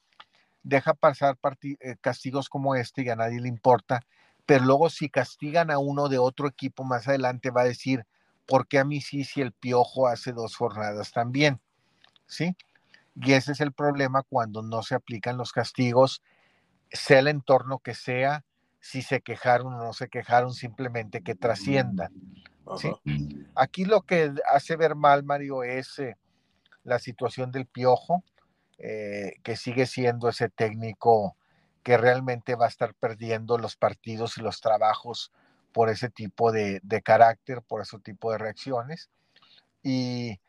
deja pasar eh, castigos como este y a nadie le importa, pero luego si castigan a uno de otro equipo más adelante va a decir, ¿por qué a mí sí si el piojo hace dos jornadas también? ¿Sí? Y ese es el problema cuando no se aplican los castigos, sea el entorno que sea, si se quejaron o no se quejaron, simplemente que trasciendan. ¿sí? Aquí lo que hace ver mal, Mario, es eh, la situación del piojo, eh, que sigue siendo ese técnico que realmente va a estar perdiendo los partidos y los trabajos por ese tipo de, carácter, por ese tipo de reacciones. Y,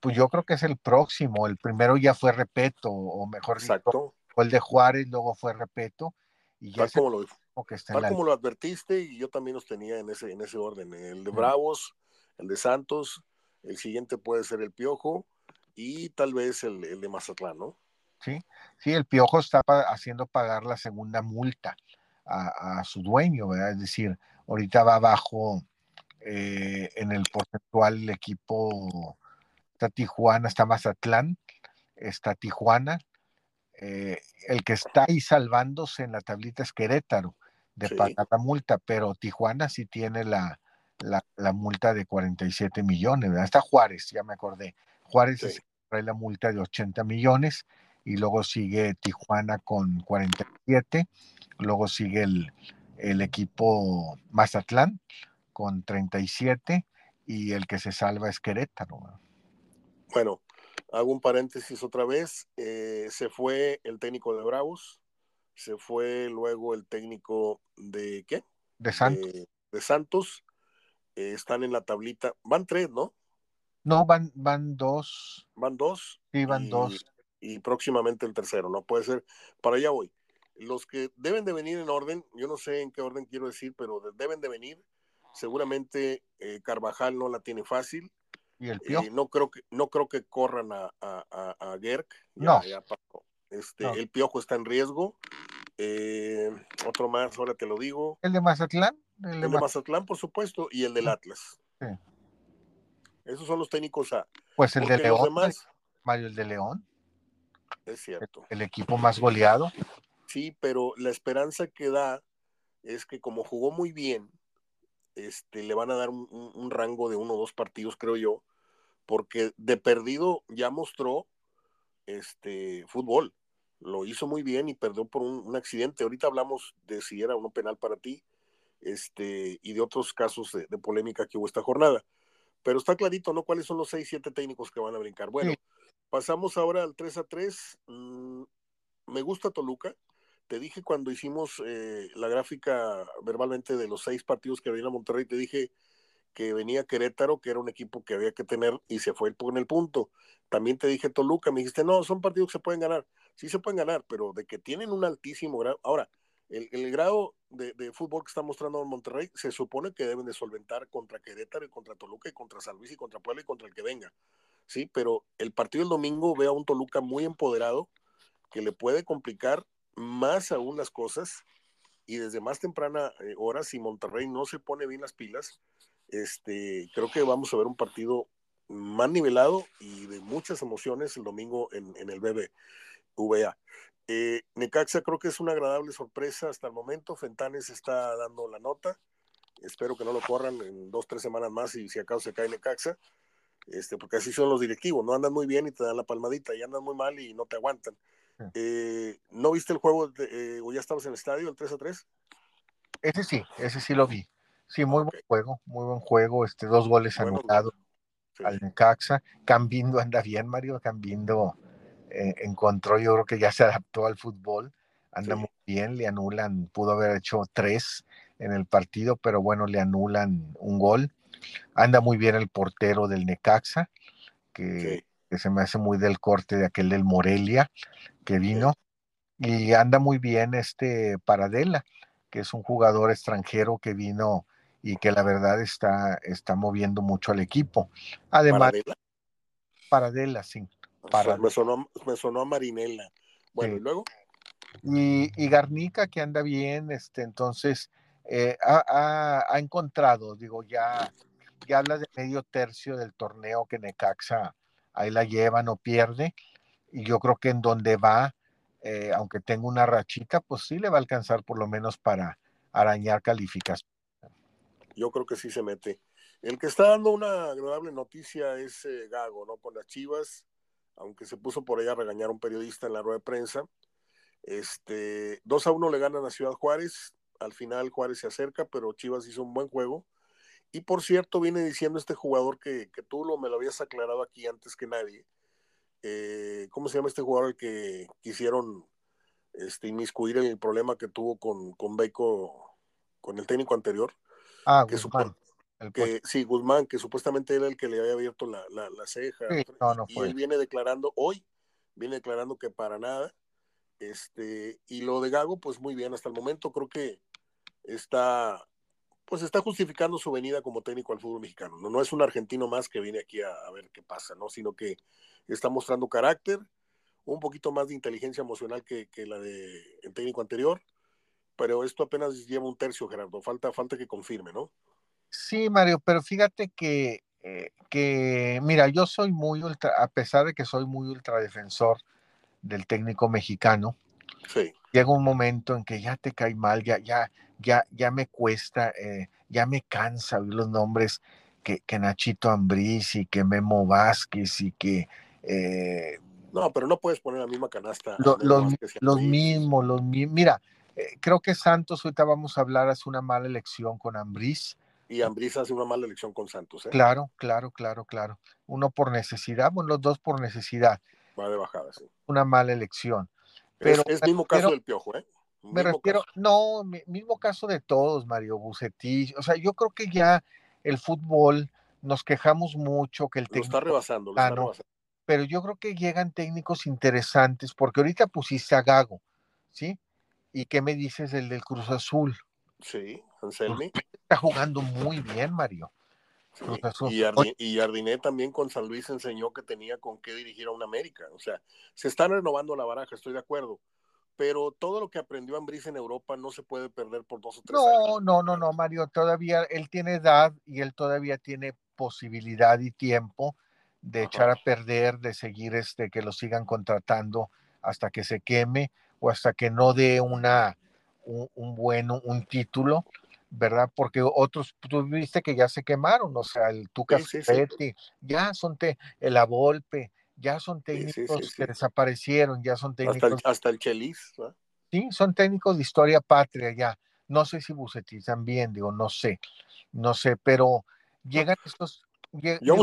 pues yo creo que es el próximo. El primero ya fue Repeto, o mejor dicho, fue el de Juárez, luego fue Repeto. Y ya tal como, lo, que tal como lo advertiste, y yo también los tenía en ese, en ese orden. El de Bravos, el de Santos, el siguiente puede ser el Piojo, y tal vez el, de Mazatlán, ¿no? Sí, sí, el Piojo está haciendo pagar la segunda multa a, su dueño, ¿verdad? Es decir, ahorita va abajo eh, en el porcentual el equipo, está Tijuana, está Mazatlán, está Tijuana, eh, el que está ahí salvándose en la tablita es Querétaro de pagar la multa, pero Tijuana sí tiene la, la, multa de 47 millones, ¿verdad? Está Juárez, ya me acordé. Juárez trae la multa de 80 millones y luego sigue Tijuana con 47, luego sigue el, el equipo Mazatlán con 37 y el que se salva es Querétaro. Bueno, hago un paréntesis otra vez. Eh, se fue el técnico de Bravos, se fue luego el técnico de ¿qué? De Santos. De, Santos. Eh, están en la tablita. Van tres, ¿no? No, van, van dos. Van dos. Sí, van dos. Y próximamente el tercero, ¿no? Puede ser. Para allá voy. Los que deben de venir en orden, yo no sé en qué orden quiero decir, pero deben de venir. Seguramente eh, Carvajal no la tiene fácil. ¿Y el Piojo? Eh, no, creo que, no creo que corran a, a, a, Gerk. no. este, El Piojo está en riesgo. Eh, otro más, ahora te lo digo. ¿El de Mazatlán? El, de, Mazatlán, por supuesto, y el del Atlas. Sí. Esos son los técnicos A. Pues el de León. Mario, el de León. Es cierto. El, equipo más goleado. Sí, pero la esperanza que da es que como jugó muy bien, este, le van a dar un, rango de uno o dos partidos, creo yo, porque de perdido ya mostró este fútbol. Lo hizo muy bien y perdió por un, accidente. Ahorita hablamos de si era uno penal para ti, este, y de otros casos de polémica que hubo esta jornada. Pero está clarito, ¿no? ¿Cuáles son los 6, 7 técnicos que van a brincar? Bueno, pasamos ahora al 3 a 3. Mm, me gusta Toluca. Te dije cuando hicimos eh, la gráfica verbalmente de los seis partidos que venía a Monterrey, te dije que venía Querétaro, que era un equipo que había que tener y se fue en el punto. También te dije Toluca, me dijiste, no, son partidos que se pueden ganar. Sí se pueden ganar, pero de que tienen un altísimo grado. Ahora, el, grado de, fútbol que está mostrando Monterrey se supone que deben de solventar contra Querétaro contra Toluca y contra San Luis y contra Puebla y contra el que venga. Sí, pero el partido del domingo ve a un Toluca muy empoderado que le puede complicar más aún las cosas y desde más temprana eh, hora si Monterrey no se pone bien las pilas, este, creo que vamos a ver un partido más nivelado y de muchas emociones el domingo en, en el BBVA. Eh, Necaxa creo que es una agradable sorpresa hasta el momento. Fentanes está dando la nota. Espero que no lo corran en dos, tres semanas más y si acaso se cae Necaxa. Este, porque así son los directivos, no andan muy bien y te dan la palmadita, y andan muy mal y no te aguantan. Eh, ¿No viste el juego eh, o ya estabas en el estadio, el 3 a 3? Ese sí, ese sí lo vi. Sí, muy buen juego, muy buen juego. Este, dos goles anulados al Necaxa. Cambindo anda bien, Mario. Cambindo eh, encontró, yo creo que ya se adaptó al fútbol, anda muy bien, le anulan, pudo haber hecho tres en el partido, pero bueno, le anulan un gol. Anda muy bien el portero del Necaxa, que, se me hace muy del corte de aquel del Morelia que vino. Y anda muy bien este Paradela, que es un jugador extranjero que vino y que la verdad está, está moviendo mucho al equipo. Además, Paradela, Paradela sí. Me, sonó, a Marinela. Bueno, ¿y luego? Y, Garnica que anda bien, este, entonces eh, ha, encontrado, digo, ya, ya habla de medio tercio del torneo que Necaxa ahí la lleva, no pierde, y yo creo que en donde va, eh, aunque tenga una rachita, pues sí le va a alcanzar por lo menos para arañar calificación. Yo creo que sí se mete. El que está dando una agradable noticia es eh, Gago, ¿no? Con las Chivas, aunque se puso por ella a regañar a un periodista en la rueda de prensa. Este, 2 a 1 le ganan a Ciudad Juárez. Al final Juárez se acerca, pero Chivas hizo un buen juego. Y por cierto, viene diciendo este jugador que, que tú lo, me lo habías aclarado aquí antes que nadie. Eh, ¿Cómo se llama este jugador el que quisieron este, inmiscuir en el problema que tuvo con, con Beico, con el técnico anterior? Ah, que Guzmán. Que, sí, Guzmán, que supuestamente era el que le había abierto la, la, ceja. y él viene declarando hoy, viene declarando que para nada. Este, y lo de Gago, pues muy bien, hasta el momento creo que está, pues está justificando su venida como técnico al fútbol mexicano. No, no es un argentino más que viene aquí a, a, ver qué pasa, ¿no? Sino que está mostrando carácter, un poquito más de inteligencia emocional que, que la del de, técnico anterior, pero esto apenas lleva un tercio, Gerardo. Falta, falta que confirme, ¿no? Sí, Mario, pero fíjate que, eh, que, mira, yo soy muy ultra, a pesar de que soy muy ultradefensor del técnico mexicano, sí. llega un momento en que ya te cae mal, ya, ya, ya, ya me cuesta, eh, ya me cansa oír los nombres que, que Nachito Ambriz y que Memo Vázquez y que eh, no, pero no puedes poner la misma canasta. los, los mismos, los mismos. Mira, creo que Santos, ahorita vamos a hablar, hace una mala elección con Ambriz. Y Ambriz hace una mala elección con Santos. ¿eh? Claro, claro, claro, claro. Uno por necesidad, bueno, los dos por necesidad. Va de bajada, sí. Una mala elección. Pero, es, mismo caso del Piojo, ¿eh? me refiero, no, mismo caso de todos, Mario Bucetich. O sea, yo creo que ya el fútbol nos quejamos mucho que el técnico. Lo está rebasando, lo está rebasando. Pero yo creo que llegan técnicos interesantes, porque ahorita pusiste a Gago, ¿sí? ¿Y qué me dices del del Cruz Azul? Sí, Anselmi. Está jugando muy bien, Mario. Y, Jardiné también con San Luis enseñó que tenía con qué dirigir a un América. O sea, se está renovando la baraja, estoy de acuerdo. Pero todo lo que aprendió Ambris en Europa no se puede perder por dos o tres no, años. No, no, no, Mario. Todavía él tiene edad y él todavía tiene posibilidad y tiempo de echar a perder, de seguir este, que lo sigan contratando hasta que se queme o hasta que no dé una, un, un un título ¿verdad? Porque otros, tú viste que ya se quemaron, o sea, el Tuca ya son te, el Avolpe, ya son técnicos que desaparecieron, ya son técnicos. Hasta el, Chelis, Sí, son técnicos de historia patria ya. No sé si Bucetich también, digo, no sé, no sé, pero llegan estos. yo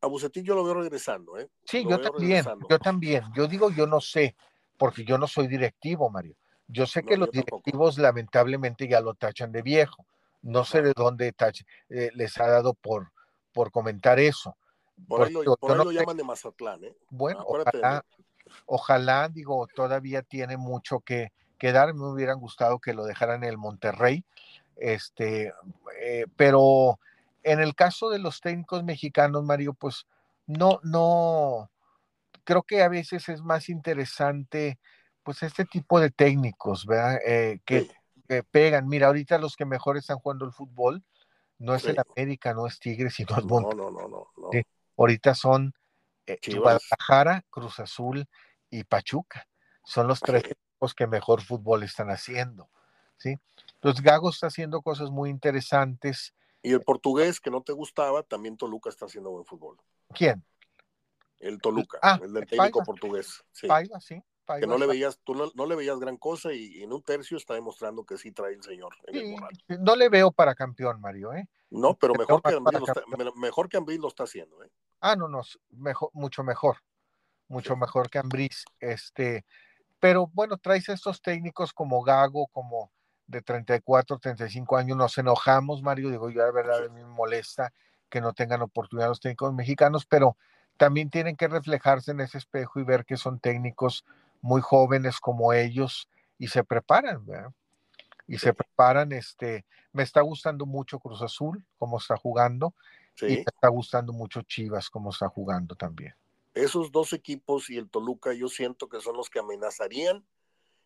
a Bucetich, yo lo veo regresando, ¿eh? Sí, yo también, yo también. Yo digo, yo no sé, porque yo no soy directivo, Mario yo sé que los directivos lamentablemente ya lo tachan de viejo. No sé de dónde eh, les ha dado por, por comentar eso. Por, ahí lo, llaman de Mazatlán, ¿eh? Bueno, ojalá, digo, todavía tiene mucho que, que, dar. Me hubieran gustado que lo dejaran en el Monterrey. Este, eh, pero en el caso de los técnicos mexicanos, Mario, pues no, no, creo que a veces es más interesante pues este tipo de técnicos, ¿verdad? Eh, que, pegan. Mira, ahorita los que mejor están jugando el fútbol no es el América, no es Tigres, sino es no, no, no, no, Ahorita son eh, Guadalajara, Cruz Azul y Pachuca. Son los tres equipos que mejor fútbol están haciendo. ¿sí? Los Gago está haciendo cosas muy interesantes. Y el portugués que no te gustaba, también Toluca está haciendo buen fútbol. ¿Quién? El Toluca, ah, el del técnico portugués. Sí. sí que no le veías, tú no, le veías gran cosa y, en un tercio está demostrando que sí trae el señor. no le veo para campeón, Mario, ¿eh? No, pero mejor que, Ambril lo está, mejor que lo está haciendo, ¿eh? Ah, no, no, mejor, mucho mejor, mucho mejor que Ambriz, este, pero bueno, traes estos técnicos como Gago, como de 34, 35 años, nos enojamos, Mario, digo yo, la verdad, a mí me molesta que no tengan oportunidad los técnicos mexicanos, pero también tienen que reflejarse en ese espejo y ver que son técnicos muy jóvenes como ellos y se preparan, ¿verdad? Y se preparan, este, me está gustando mucho Cruz Azul, cómo está jugando, y me está gustando mucho Chivas, cómo está jugando también. Esos dos equipos y el Toluca, yo siento que son los que amenazarían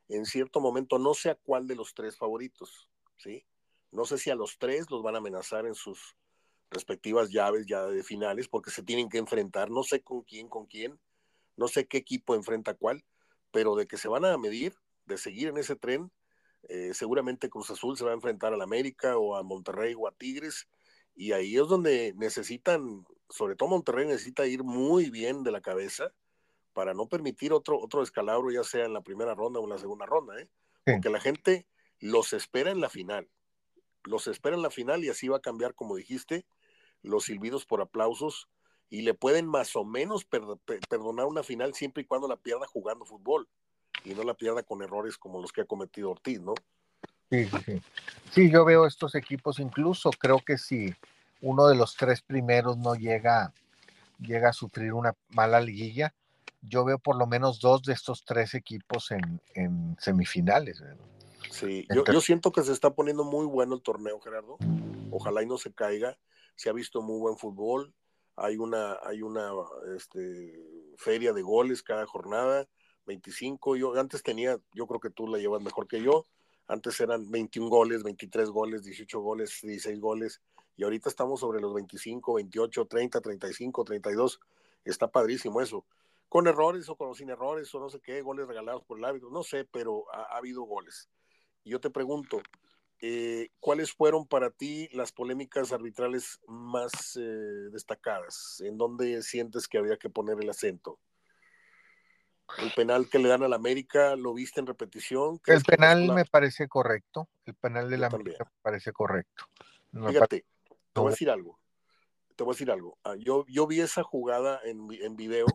en cierto momento, no sé a cuál de los tres favoritos, ¿sí? No sé si a los tres los van a amenazar en sus respectivas llaves ya de finales, porque se tienen que enfrentar, no sé con quién, con quién, no sé qué equipo enfrenta cuál, pero de que se van a medir, de seguir en ese tren, eh, seguramente Cruz Azul se va a enfrentar al América o a Monterrey o a Tigres, y ahí es donde necesitan, sobre todo Monterrey necesita ir muy bien de la cabeza para no permitir otro, otro escalabro, ya sea en la primera ronda o en la segunda ronda, ¿eh? porque la gente los espera en la final, los espera en la final y así va a cambiar, como dijiste, los silbidos por aplausos y le pueden más o menos perdonar una final siempre y cuando la pierda jugando fútbol y no la pierda con errores como los que ha cometido Ortiz, ¿no? Sí, sí. Sí, yo veo estos equipos, incluso creo que si uno de los tres primeros no llega, llega a sufrir una mala liguilla, yo veo por lo menos dos de estos tres equipos en, semifinales. Sí, yo, yo, siento que se está poniendo muy bueno el torneo, Gerardo. Ojalá y no se caiga. Se ha visto muy buen fútbol. Hay una, hay una este, feria de goles cada jornada, 25. Yo antes tenía, yo creo que tú la llevas mejor que yo. Antes eran 21 goles, 23 goles, 18 goles, 16 goles. Y ahorita estamos sobre los 25, 28, 30, 35, 32. Está padrísimo eso con errores o con sin errores o no sé qué, goles regalados por el árbitro, no sé, pero ha, habido goles. Y yo te pregunto, eh, ¿cuáles fueron para ti las polémicas arbitrales más eh, destacadas? ¿En dónde sientes que había que poner el acento? El penal que le dan al América, ¿lo viste en repetición? El penal me parece correcto. El penal de la América me parece correcto. Fíjate, te voy a decir algo. Te voy a decir algo. Ah, yo, yo vi esa jugada en, en video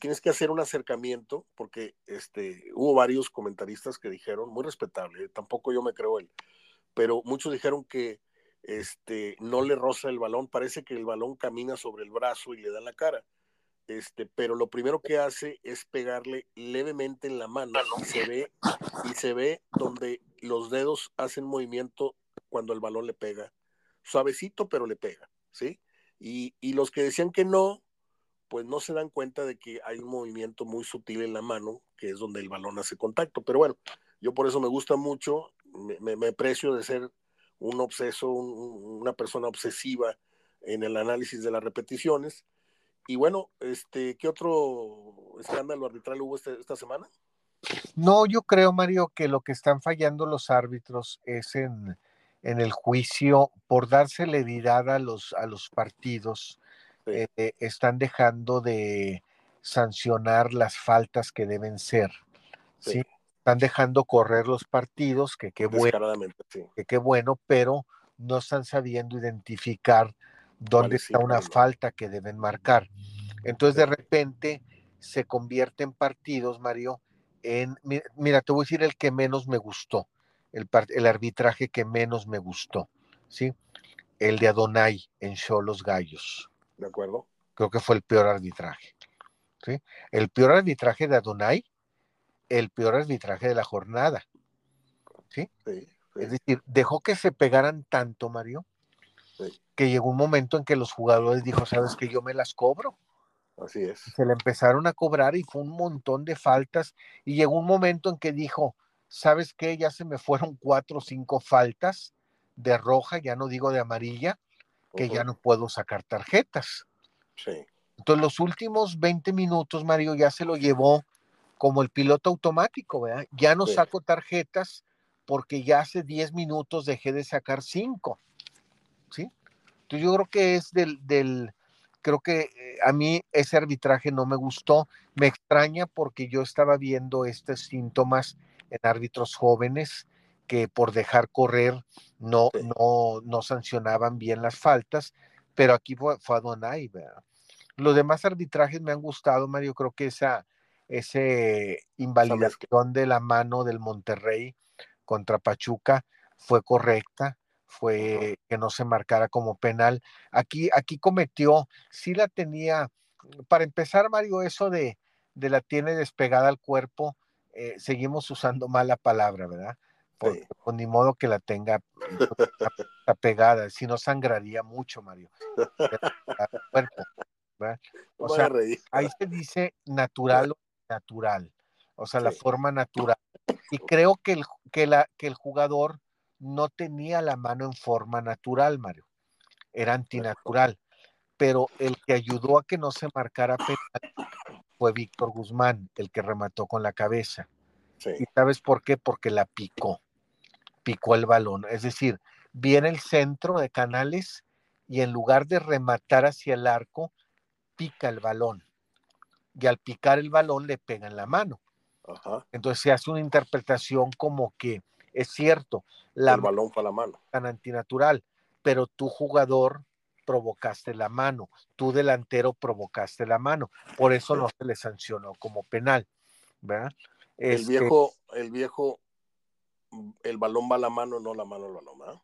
tienes que hacer un acercamiento, porque este, hubo varios comentaristas que dijeron, muy respetable, ¿eh? tampoco yo me creo él, pero muchos dijeron que este, no le roza el balón, parece que el balón camina sobre el brazo y le da en la cara. Este, pero lo primero que hace es pegarle levemente en la mano y se ve, y se ve donde los dedos hacen movimiento cuando el balón le pega. Suavecito, pero le pega, ¿sí? Y, y los que decían que no, pues no se dan cuenta de que hay un movimiento muy sutil en la mano, que es donde el balón hace contacto. Pero bueno, yo por eso me gusta mucho, me, me, precio de ser un obseso, una persona obsesiva en el análisis de las repeticiones. Y bueno, este, ¿qué otro escándalo arbitral hubo este, esta semana? No, yo creo, Mario, que lo que están fallando los árbitros es en, en el juicio por dar celeridad a los, a los partidos eh, están dejando de sancionar las faltas que deben ser. Sí. Están dejando correr los partidos, que qué bueno, que qué bueno, pero no están sabiendo identificar dónde está una falta que deben marcar. Entonces de repente se convierte en partidos, Mario, en, mira, te voy a decir el que menos me gustó, el, el arbitraje que menos me gustó, ¿sí? El de Adonai en Cholos Gallos. ¿De acuerdo? Creo que fue el peor arbitraje. ¿sí? El peor arbitraje de Adonai, el peor arbitraje de la jornada. ¿sí? Es decir, dejó que se pegaran tanto, Mario, que llegó un momento en que los jugadores dijo, sabes que yo me las cobro. Así es. Se le empezaron a cobrar y fue un montón de faltas y llegó un momento en que dijo, ¿sabes qué? Ya se me fueron cuatro o cinco faltas de roja, ya no digo de amarilla, que ya no puedo sacar tarjetas. Sí. Entonces los últimos 20 minutos, Mario, ya se lo llevó como el piloto automático, ¿verdad? Ya no saco tarjetas porque ya hace 10 minutos dejé de sacar 5. ¿Sí? Entonces yo creo que es del, del, creo que eh, a mí ese arbitraje no me gustó. Me extraña porque yo estaba viendo estos síntomas en árbitros jóvenes que por dejar correr no, no, no sancionaban bien las faltas, pero aquí fue, fue Adonai, Los demás arbitrajes me han gustado, Mario, creo que esa ese invalidación de la mano del Monterrey contra Pachuca fue correcta, fue que no se marcara como penal. Aquí, aquí cometió, sí la tenía, para empezar, Mario, eso de, de la tiene despegada al cuerpo, eh, seguimos usando mala palabra, ¿verdad? Ni modo que la tenga pegada, si no sangraría mucho, Mario. o sea, ahí se dice natural o natural, o sea, la forma natural. Y creo que el, que, la, que el jugador no tenía la mano en forma natural, Mario. Era antinatural. Pero el que ayudó a que no se marcara penal fue Víctor Guzmán, el que remató con la cabeza. ¿Y sabes por qué? Porque la picó. Picó el balón. Es decir, viene el centro de Canales y en lugar de rematar hacia el arco, pica el balón. Y al picar el balón le pega en la mano. Entonces se hace una interpretación como que es cierto, la el balón fue la mano. Tan antinatural, pero tu jugador provocaste la mano, tu delantero provocaste la mano, por eso no se le sancionó como penal, ¿verdad? El este viejo, el viejo, el balón va a la mano, no la mano al balón, ¿verdad?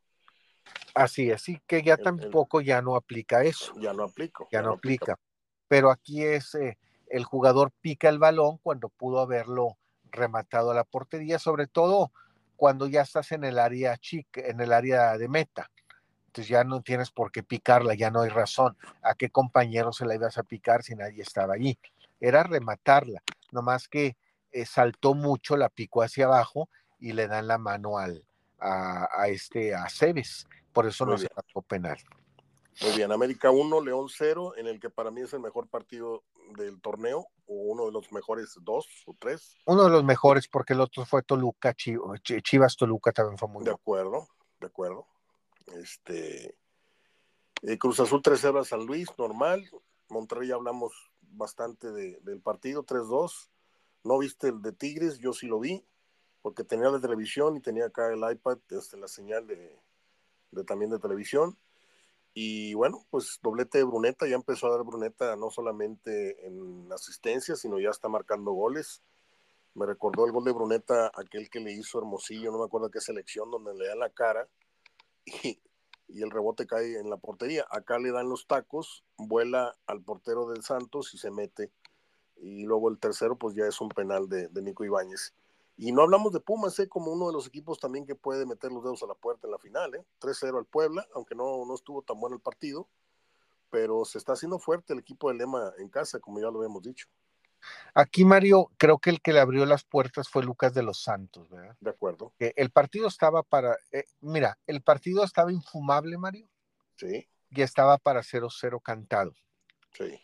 Así, así que ya tampoco ya no aplica eso. Ya no aplico. Ya, no aplica. Pero aquí es, eh, el jugador pica el balón cuando pudo haberlo rematado a la portería, sobre todo cuando ya estás en el área chic, en el área de meta. Entonces ya no tienes por qué picarla, ya no hay razón. ¿A qué compañero se la ibas a picar si nadie estaba allí? Era rematarla, nomás que eh, saltó mucho, la picó hacia abajo y le dan la mano al, a, este, a Cebes. Por eso no se trató penal. Muy bien, América 1, León 0, en el que para mí es el mejor partido del torneo, o uno de los mejores dos o tres. Uno de los mejores, porque el otro fue Toluca, Chivas Toluca también fue muy De acuerdo, de acuerdo. Este eh, Cruz Azul 3-0 a San Luis, normal. Monterrey hablamos bastante del partido, 3-2. No viste el de Tigres, yo sí lo vi, porque tenía la televisión y tenía acá el iPad, desde la señal de, de también de televisión. Y bueno, pues doblete de Bruneta, ya empezó a dar Bruneta no solamente en asistencia, sino ya está marcando goles. Me recordó el gol de Bruneta, aquel que le hizo Hermosillo, no me acuerdo qué selección, donde le da la cara y, y el rebote cae en la portería. Acá le dan los tacos, vuela al portero del Santos y se mete. Y luego el tercero, pues ya es un penal de, de Nico Ibáñez. Y no hablamos de Pumas, ¿eh? como uno de los equipos también que puede meter los dedos a la puerta en la final. ¿eh? 3-0 al Puebla, aunque no, no estuvo tan bueno el partido, pero se está haciendo fuerte el equipo de Lema en casa, como ya lo habíamos dicho. Aquí, Mario, creo que el que le abrió las puertas fue Lucas de los Santos, ¿verdad? De acuerdo. El partido estaba para, eh, mira, el partido estaba infumable, Mario. Sí. Y estaba para 0-0 cantado. Sí.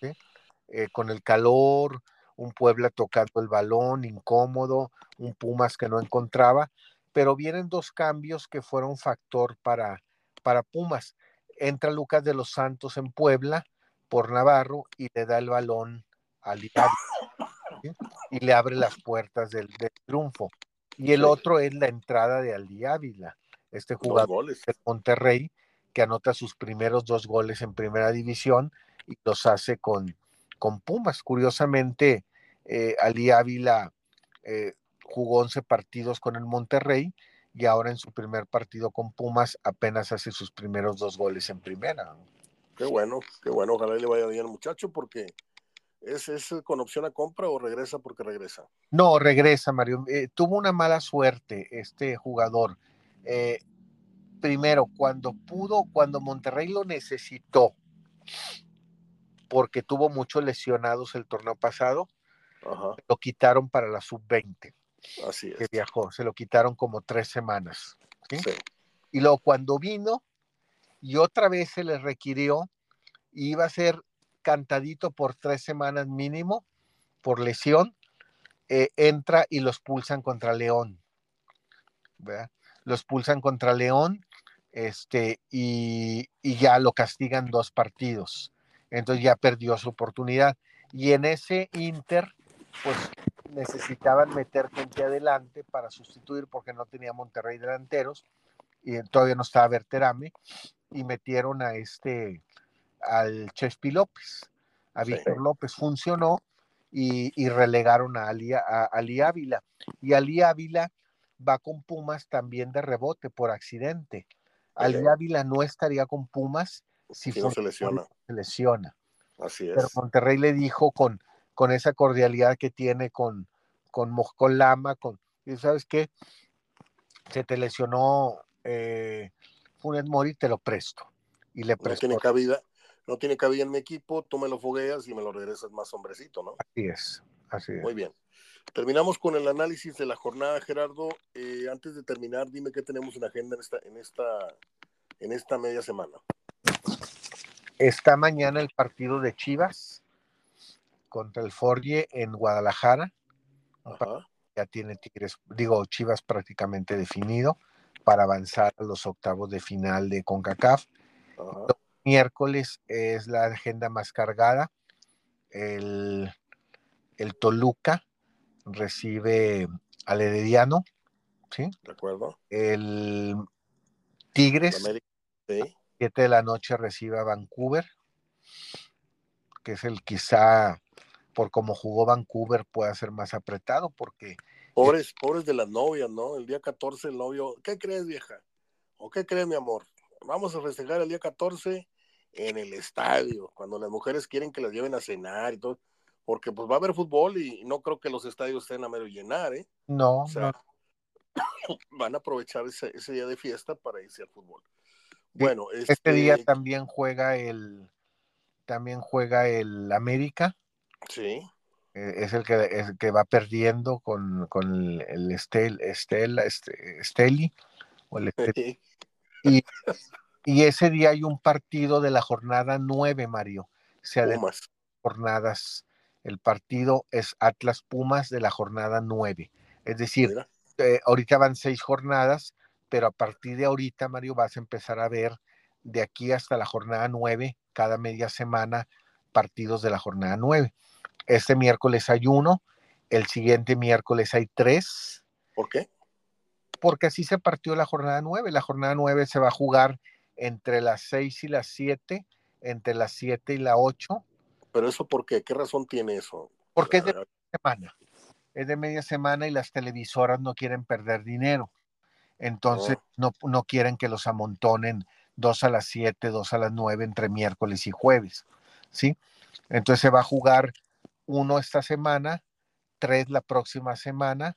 Eh, con el calor, un Puebla tocando el balón, incómodo, un Pumas que no encontraba, pero vienen dos cambios que fueron factor para, para Pumas. Entra Lucas de los Santos en Puebla por Navarro y le da el balón a y le abre las puertas del, triunfo. Y el otro es la entrada de Aldi Ávila, este jugador de Monterrey, que anota sus primeros dos goles en primera división y los hace con, con Pumas. Curiosamente, eh, Ali Ávila eh, jugó 11 partidos con el Monterrey y ahora en su primer partido con Pumas apenas hace sus primeros dos goles en primera. Qué bueno, qué bueno, ojalá le vaya bien al muchacho porque es, es con opción a compra o regresa porque regresa. No, regresa, Mario. Eh, tuvo una mala suerte este jugador. primero, cuando pudo, cuando Monterrey lo necesitó, porque tuvo muchos lesionados el torneo pasado, lo quitaron para la sub-20. Así es. Que viajó, se lo quitaron como tres semanas. Y luego cuando vino y otra vez se le requirió, iba a ser cantadito por tres semanas mínimo por lesión, eh, entra y los pulsan contra León. Los pulsan contra León este, y, y, ya lo castigan dos partidos. Entonces ya perdió su oportunidad. Y en ese Inter pues necesitaban meter gente adelante para sustituir porque no tenía Monterrey delanteros y todavía no estaba Berterame y metieron a este al Chespi López, a Víctor López funcionó y, relegaron a Ali, a Ali Ávila y Ali Ávila va con Pumas también de rebote por accidente. Ali Ávila no estaría con Pumas si, no se lesiona. Se lesiona. Así es. Pero Monterrey le dijo con con esa cordialidad que tiene con, con, con Lama, con, y sabes qué, se te lesionó eh, Funes Mori, te lo presto. Y le presto. No tiene cabida, no tiene cabida en mi equipo, tú me lo fogueas y me lo regresas más hombrecito, ¿no? Así es, así es. Muy bien. Terminamos con el análisis de la jornada, Gerardo. Eh, antes de terminar, dime qué tenemos en agenda en esta, en esta, en esta media semana. Está mañana el partido de Chivas contra el Forge en Guadalajara. Ya tiene Tigres, digo, Chivas prácticamente definido para avanzar a los octavos de final de CONCACAF. miércoles es la agenda más cargada. El, el Toluca recibe al Herediano, ¿sí? De acuerdo. El Tigres, sí. 7 de la noche recibe a Vancouver, que es el quizá por cómo jugó Vancouver pueda ser más apretado, porque... Pobres, pobres de las novias, ¿no? El día 14 el novio, ¿qué crees vieja? ¿O qué crees mi amor? Vamos a festejar el día 14 en el estadio, cuando las mujeres quieren que las lleven a cenar y todo porque pues va a haber fútbol y no creo que los estadios estén a mero llenar, ¿eh? No, o sea, van a aprovechar ese, día de fiesta para irse al fútbol. Bueno, este, este, día también juega el también juega el América. Sí. Eh, es el que, es que va perdiendo con, el, Estel, Estela, este, Esteli. y, y, ese día hay un partido de la jornada nueve, Mario. Se sea, jornadas el partido es Atlas Pumas de la jornada 9. Es decir, eh, ahorita van seis jornadas, pero a partir de ahorita, Mario, vas a empezar a ver de aquí hasta la jornada 9, cada media semana, partidos de la jornada 9. Este miércoles hay uno, el siguiente miércoles hay tres. ¿Por qué? Porque así se partió la jornada 9. La jornada 9 se va a jugar entre las 6 y las 7, entre las 7 y la 8 pero eso por qué? ¿Qué razón tiene eso? Porque es de media semana. Es de media semana y las televisoras no quieren perder dinero. Entonces oh. no, no quieren que los amontonen dos a las siete, dos a las nueve entre miércoles y jueves. ¿Sí? Entonces se va a jugar uno esta semana, tres la próxima semana,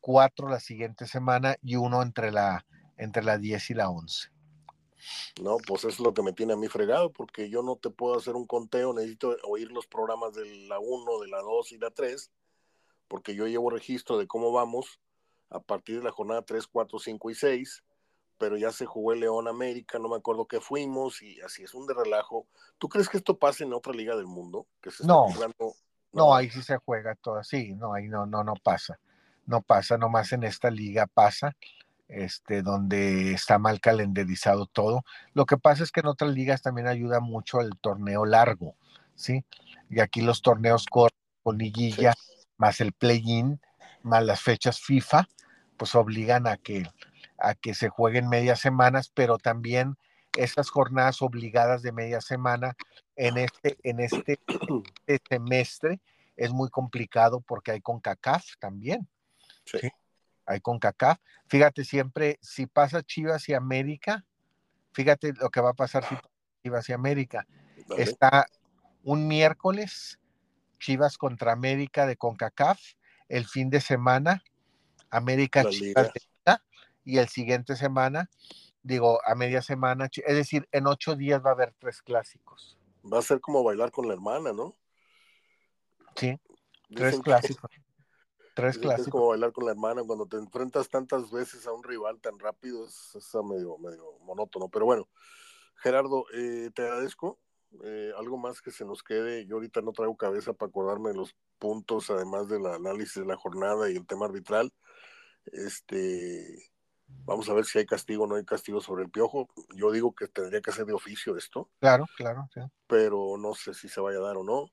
cuatro la siguiente semana y uno entre la, entre la 10 y la 11. No, pues es lo que me tiene a mí fregado, porque yo no te puedo hacer un conteo, necesito oír los programas de la 1, de la 2 y la 3, porque yo llevo registro de cómo vamos a partir de la jornada 3, 4, 5 y 6, pero ya se jugó el León América, no me acuerdo qué fuimos, y así es un de relajo. ¿Tú crees que esto pase en otra liga del mundo? Que se no, jugando... no, ahí sí se juega todo así, no, ahí no, no, no pasa, no pasa, nomás en esta liga pasa este, donde está mal calendarizado todo. Lo que pasa es que en otras ligas también ayuda mucho el torneo largo, ¿sí? Y aquí los torneos cortos con liguilla, más el play-in, más las fechas FIFA, pues obligan a que, a que se jueguen medias semanas, pero también esas jornadas obligadas de media semana en este, en este, este semestre es muy complicado porque hay con CACAF también. ¿sí? hay con CACAF. Fíjate siempre, si pasa Chivas y América, fíjate lo que va a pasar si pasa Chivas y América. Está un miércoles, Chivas contra América de CONCACAF, el fin de semana, América Chivas y el siguiente semana, digo, a media semana, es decir, en ocho días va a haber tres clásicos. Va a ser como bailar con la hermana, ¿no? Sí, tres clásicos. Tres clásicos. Es como bailar con la hermana cuando te enfrentas tantas veces a un rival tan rápido, es, medio, medio monótono. Pero bueno, Gerardo, eh, te agradezco. Eh, algo más que se nos quede. Yo ahorita no traigo cabeza para acordarme de los puntos, además del análisis de la jornada y el tema arbitral. Este, vamos a ver si hay castigo o no hay castigo sobre el piojo. Yo digo que tendría que ser de oficio esto. Claro, claro. Pero no sé si se vaya a dar o no.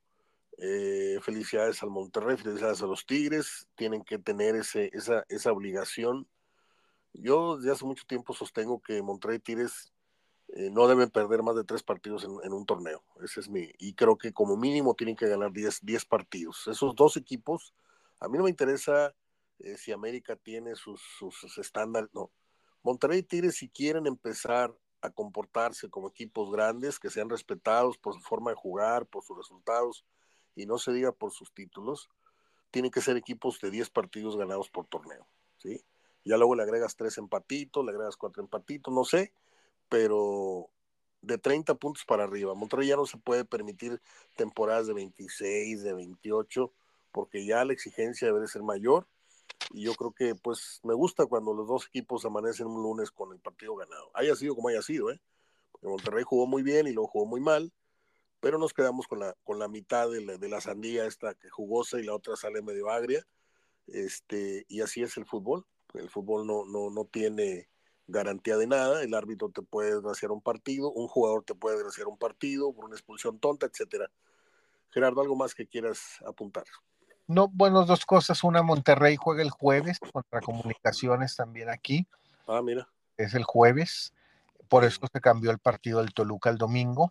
Eh, felicidades al Monterrey, felicidades a los Tigres, tienen que tener ese, esa, esa obligación. Yo desde hace mucho tiempo sostengo que Monterrey y Tigres eh, no deben perder más de tres partidos en, un torneo. Ese es mi, y creo que como mínimo tienen que ganar 10, partidos. Esos dos equipos, a mí no me interesa eh, si América tiene sus, sus estándares, no. Monterrey y Tigres si quieren empezar a comportarse como equipos grandes, que sean respetados por su forma de jugar, por sus resultados, y no se diga por sus títulos, tienen que ser equipos de 10 partidos ganados por torneo, ¿sí? Ya luego le agregas tres empatitos, le agregas cuatro empatitos, no sé, pero de 30 puntos para arriba. Monterrey ya no se puede permitir temporadas de 26, de 28, porque ya la exigencia debe ser mayor y yo creo que pues me gusta cuando los dos equipos amanecen un lunes con el partido ganado, haya sido como haya sido, ¿eh? Porque Monterrey jugó muy bien y luego jugó muy mal, pero nos quedamos con la, con la mitad de la, de la sandía esta que jugosa y la otra sale medio agria, este, y así es el fútbol, el fútbol no, no, no tiene garantía de nada, el árbitro te puede desgraciar un partido, un jugador te puede desgraciar un partido por una expulsión tonta, etcétera. Gerardo, ¿algo más que quieras apuntar? No, bueno, dos cosas. Una, Monterrey juega el jueves contra Comunicaciones también aquí. Ah, mira. Es el jueves. Por eso se cambió el partido del Toluca el domingo.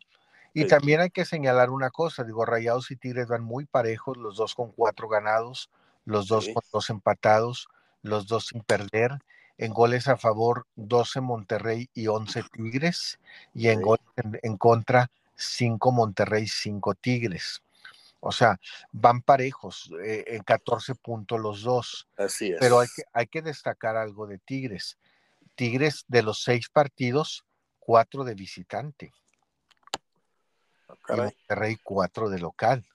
Y Sí. también hay que señalar una cosa, digo, Rayados y Tigres van muy parejos, los dos con cuatro ganados, los dos Sí. con dos empatados, los dos sin perder. En goles a favor, 12 Monterrey y 11 Tigres. Y en Sí. goles en, en contra, 5 Monterrey, 5 Tigres. O sea, van parejos, eh, en 14 puntos los dos. Así es. Pero hay que, hay que destacar algo de Tigres. Tigres de los seis partidos, cuatro de visitante. Ah, y. Monterrey 4 de local.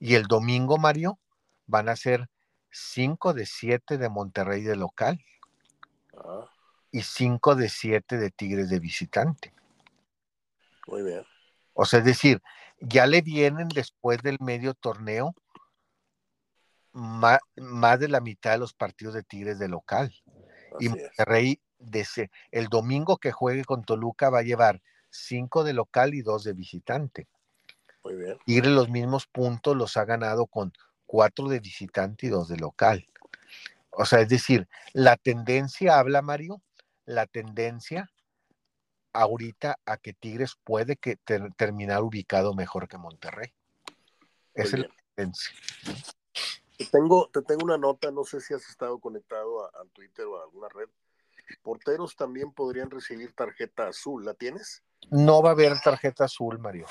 Y el domingo, Mario, van a ser 5 de 7 de Monterrey de local Ah, y 5 de 7 de Tigres de visitante. muy bien. O sea, es decir, ya le vienen después del medio torneo más, más de la mitad de los partidos de Tigres de local. y Así. Monterrey, desde el domingo que juegue con Toluca, va a llevar 5 de local y 2 de visitante. Muy bien. Tigres los mismos puntos los ha ganado con cuatro de visitante y dos de local. O sea, es decir, la tendencia habla, Mario, la tendencia ahorita a que Tigres puede que ter- terminar ubicado mejor que Monterrey. Muy Esa es la tendencia. Te tengo, te tengo una nota, no sé si has estado conectado a, Twitter o a alguna red. Porteros también podrían recibir tarjeta azul, ¿la tienes? No va a haber tarjeta azul, Mario.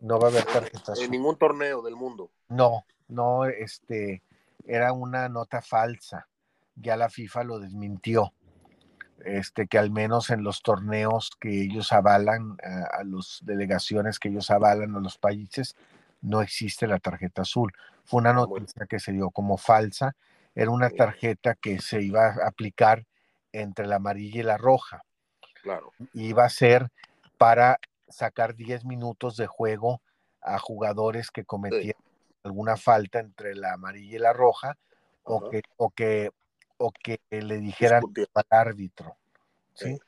No va a haber tarjeta En azul. ningún torneo del mundo. No, no, este, era una nota falsa. Ya la FIFA lo desmintió. Este, que al menos en los torneos que ellos avalan, a, a las delegaciones que ellos avalan a los países, no existe la tarjeta azul. Fue una Ah, noticia que se dio como falsa. Era una tarjeta que se iba a aplicar entre la amarilla y la roja. Claro. Iba a ser para sacar 10 minutos de juego a jugadores que cometían alguna falta entre la amarilla y la roja o Ajá. que, o que, o que le dijeran al árbitro. ¿sí? Sí.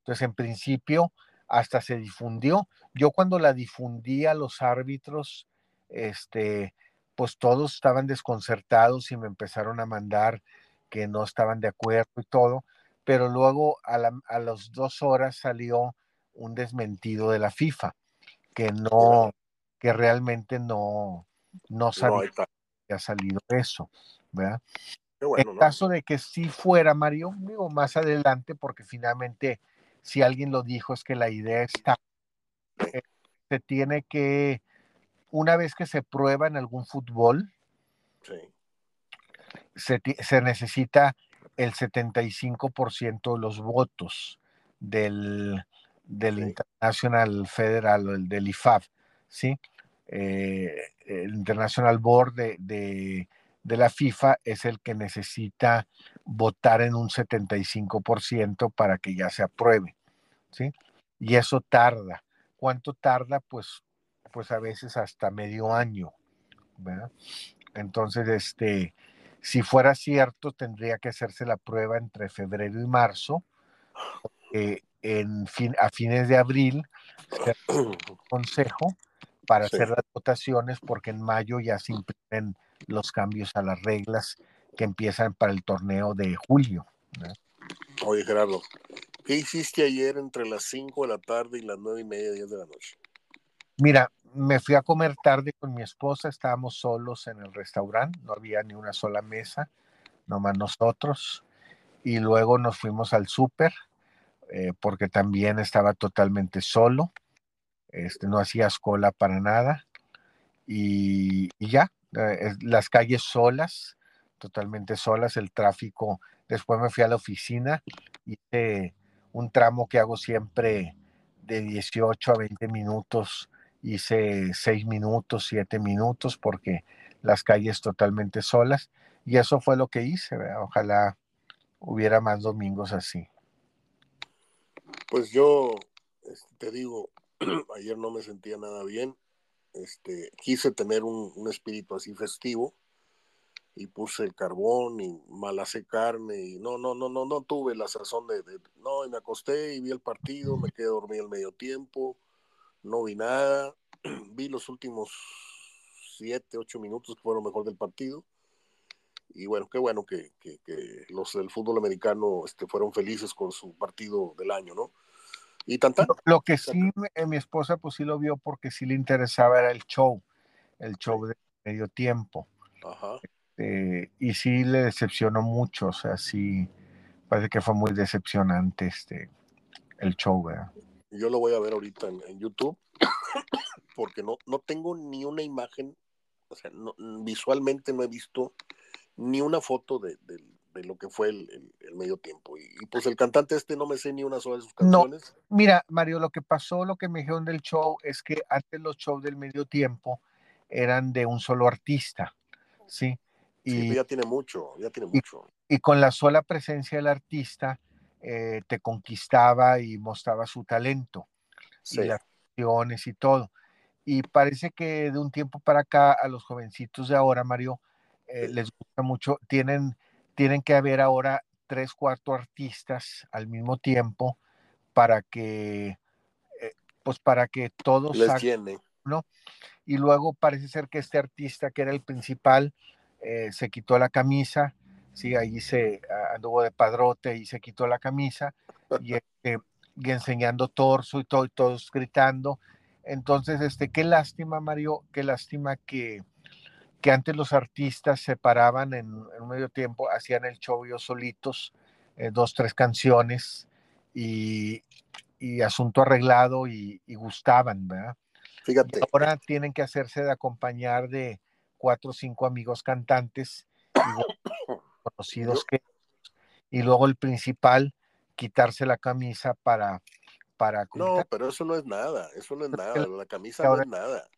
Entonces, en principio, hasta se difundió. Yo cuando la difundí a los árbitros, este, pues todos estaban desconcertados y me empezaron a mandar que no estaban de acuerdo y todo, pero luego a, la, a las dos horas salió un desmentido de la FIFA, que no, que realmente no, no No, sabía está. que ha salido eso, ¿verdad? Bueno, en ¿no? caso de que sí fuera Mario, digo más adelante, porque finalmente si alguien lo dijo es que la idea está, eh, se tiene que, una vez que se prueba en algún fútbol, Sí. se, se necesita el 75% de los votos del, del Sí. International Federal, o el del IFAB, ¿sí? Eh, el International Board de, de- de la FIFA es el que necesita votar en un 75% para que ya se apruebe, ¿sí? Y eso tarda. ¿Cuánto tarda? Pues, pues a veces hasta medio año, ¿verdad? Entonces, este, si fuera cierto, tendría que hacerse la prueba entre febrero y marzo. Eh, en fin, a fines de abril se consejo para Sí. hacer las votaciones porque en mayo ya se imprimen los cambios a las reglas que empiezan para el torneo de julio. ¿no? Oye, Gerardo, ¿qué hiciste ayer entre las 5 de la tarde y las 9 y media, 10 de la noche? Mira, me fui a comer tarde con mi esposa, estábamos solos en el restaurante, no había ni una sola mesa, nomás nosotros. Y luego nos fuimos al súper, eh, porque también estaba totalmente solo, este, no hacías cola para nada. Y, y ya, eh, las calles solas, totalmente solas, el tráfico. Después me fui a la oficina, hice un tramo que hago siempre de 18 a 20 minutos hice seis minutos, siete minutos, porque las calles totalmente solas. Y eso fue lo que hice. Ojalá hubiera más domingos así. Pues yo este, te digo, ayer no me sentía nada bien. Este, quise tener un, un espíritu así festivo y puse el carbón y malacé carne y no, no, no, no, no tuve la sazón de, no, y me acosté y vi el partido, me quedé dormido al medio tiempo, no vi nada, vi los últimos siete, ocho minutos que fueron mejor del partido y bueno, qué bueno que, que, que los del fútbol americano este, fueron felices con su partido del año, ¿no? Y Lo que sí, eh, mi esposa pues sí lo vio porque sí le interesaba era el show, el show de medio tiempo. Ajá. Este, y sí le decepcionó mucho, o sea, sí, parece que fue muy decepcionante este, el show, ¿verdad? Yo lo voy a ver ahorita en, YouTube, porque no, no tengo ni una imagen, o sea, visualmente no he visto ni una foto de, lo que fue el, medio tiempo. Y, pues el cantante este no me sé ni una sola de sus canciones. No, mira, Mario, lo que pasó, lo que me dijeron del show es que antes los shows del medio tiempo eran de un solo artista, ¿sí? Y, ya tiene mucho, ya tiene mucho. Y, con la sola presencia del artista eh, te conquistaba y mostraba su talento y las acciones y todo. Y parece que de un tiempo para acá a los jovencitos de ahora, Mario, eh, les gusta mucho, tienen, tienen que haber ahora tres, cuatro artistas al mismo tiempo para que, eh, pues para que todos... Les tiene. ¿no? Y luego parece ser que este artista que era el principal, eh, se quitó la camisa, sí, ahí se anduvo de padrote y se quitó la camisa y, este, y enseñando torso y, todo, y todos gritando. Entonces, este, qué lástima, Mario, qué lástima que, que antes los artistas se paraban en, un medio tiempo, hacían el show ellos solitos, eh, dos, tres canciones y, y asunto arreglado y, gustaban, ¿verdad? Fíjate. ahora tienen que hacerse de acompañar de, cuatro o cinco amigos cantantes conocidos que y luego el principal quitarse la camisa para para no pero eso no es nada eso no es nada la camisa no es nada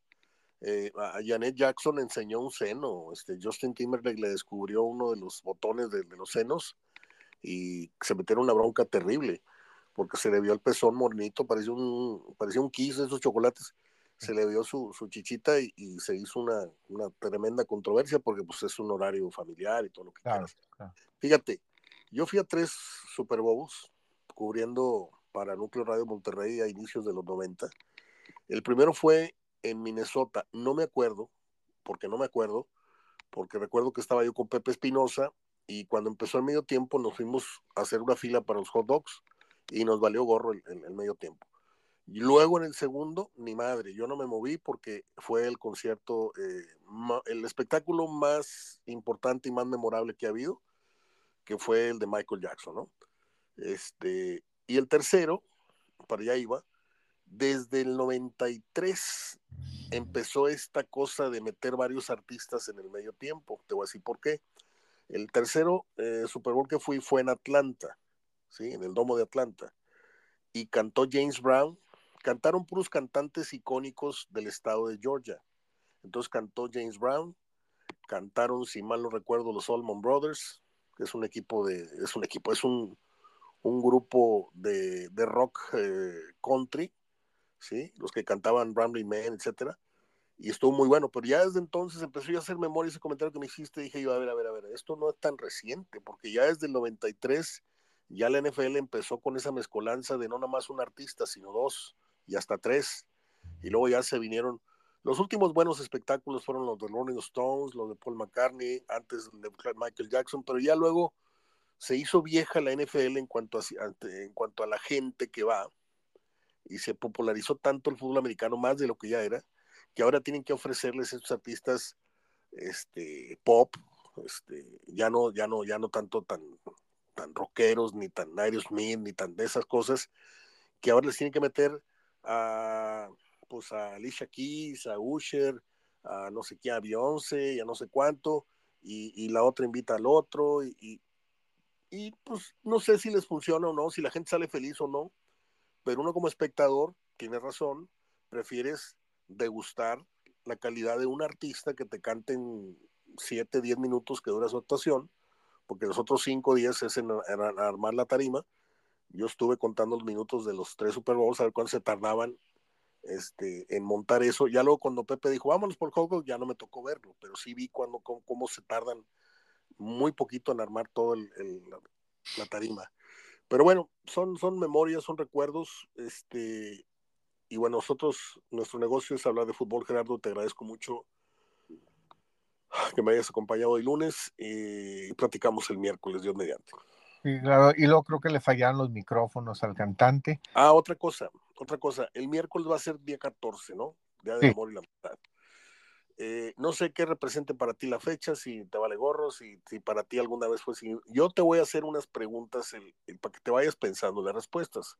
eh, a Janet Jackson enseñó un seno este Justin Timberlake le descubrió uno de los botones de, los senos y se metieron una bronca terrible porque se le vio el pezón mornito parecía un parecía un kiss de esos chocolates se le vio su, su chichita y, se hizo una, una, tremenda controversia porque pues es un horario familiar y todo lo que claro, Fíjate, yo fui a tres Super Bowls cubriendo para Núcleo Radio Monterrey a inicios de los 90. El primero fue en Minnesota, no me acuerdo, porque no me acuerdo, porque recuerdo que estaba yo con Pepe Espinosa y cuando empezó el medio tiempo nos fuimos a hacer una fila para los hot dogs y nos valió gorro el, el medio tiempo. Y luego en el segundo, ni madre, yo no me moví porque fue el concierto, eh, el espectáculo más importante y más memorable que ha habido, que fue el de Michael Jackson, ¿no? Este, y el tercero, para allá iba, desde el 93 empezó esta cosa de meter varios artistas en el medio tiempo. Te voy a decir por qué. El tercero eh, Super Bowl que fui fue en Atlanta, ¿sí? En el Domo de Atlanta. Y cantó James Brown, cantaron puros cantantes icónicos del estado de Georgia. Entonces cantó James Brown, cantaron, si mal no recuerdo, los Allman Brothers, que es un equipo de, es un equipo, es un, un grupo de, de rock eh, country, ¿sí? Los que cantaban Rambling Man, etcétera. Y estuvo muy bueno, pero ya desde entonces empezó a hacer memoria ese comentario que me hiciste, dije yo, a ver, a ver, a ver, esto no es tan reciente, porque ya desde el 93 ya la NFL empezó con esa mezcolanza de no nada más un artista, sino dos, y hasta tres. Y luego ya se vinieron. Los últimos buenos espectáculos fueron los de Rolling Stones, los de Paul McCartney, antes de Michael Jackson, pero ya luego se hizo vieja la NFL en cuanto a, en cuanto a la gente que va y se popularizó tanto el fútbol americano más de lo que ya era, que ahora tienen que ofrecerles a estos artistas este, pop, este, ya no, ya no, ya no tanto tan, tan rockeros, ni tan Aerosmith, ni tan de esas cosas, que ahora les tienen que meter a, pues a Alicia Keys, a Usher, a no sé qué, a Beyoncé, y a no sé cuánto, y, la otra invita al otro, y, y, pues no sé si les funciona o no, si la gente sale feliz o no, pero uno como espectador, tiene razón, prefieres degustar la calidad de un artista que te cante en 7, 10 minutos que dura su actuación, porque los otros 5 días es en, armar la tarima. Yo estuve contando los minutos de los tres Super Bowls, a ver cuánto se tardaban este, en montar eso. Ya luego cuando Pepe dijo, vámonos por juego, ya no me tocó verlo, pero sí vi cuando, cómo, se tardan muy poquito en armar todo el, la, tarima. Pero bueno, son, son memorias, son recuerdos, este, y bueno, nosotros, nuestro negocio es hablar de fútbol, Gerardo, te agradezco mucho que me hayas acompañado hoy lunes y platicamos el miércoles, Dios mediante. Y, claro, y luego creo que le fallaron los micrófonos al cantante. Ah, otra cosa, otra cosa, el miércoles va a ser día 14, ¿no? Día del amor y la amistad. Eh, no sé qué represente para ti la fecha, si te vale gorro, si, si para ti alguna vez fue así. Yo te voy a hacer unas preguntas para que te vayas pensando las respuestas.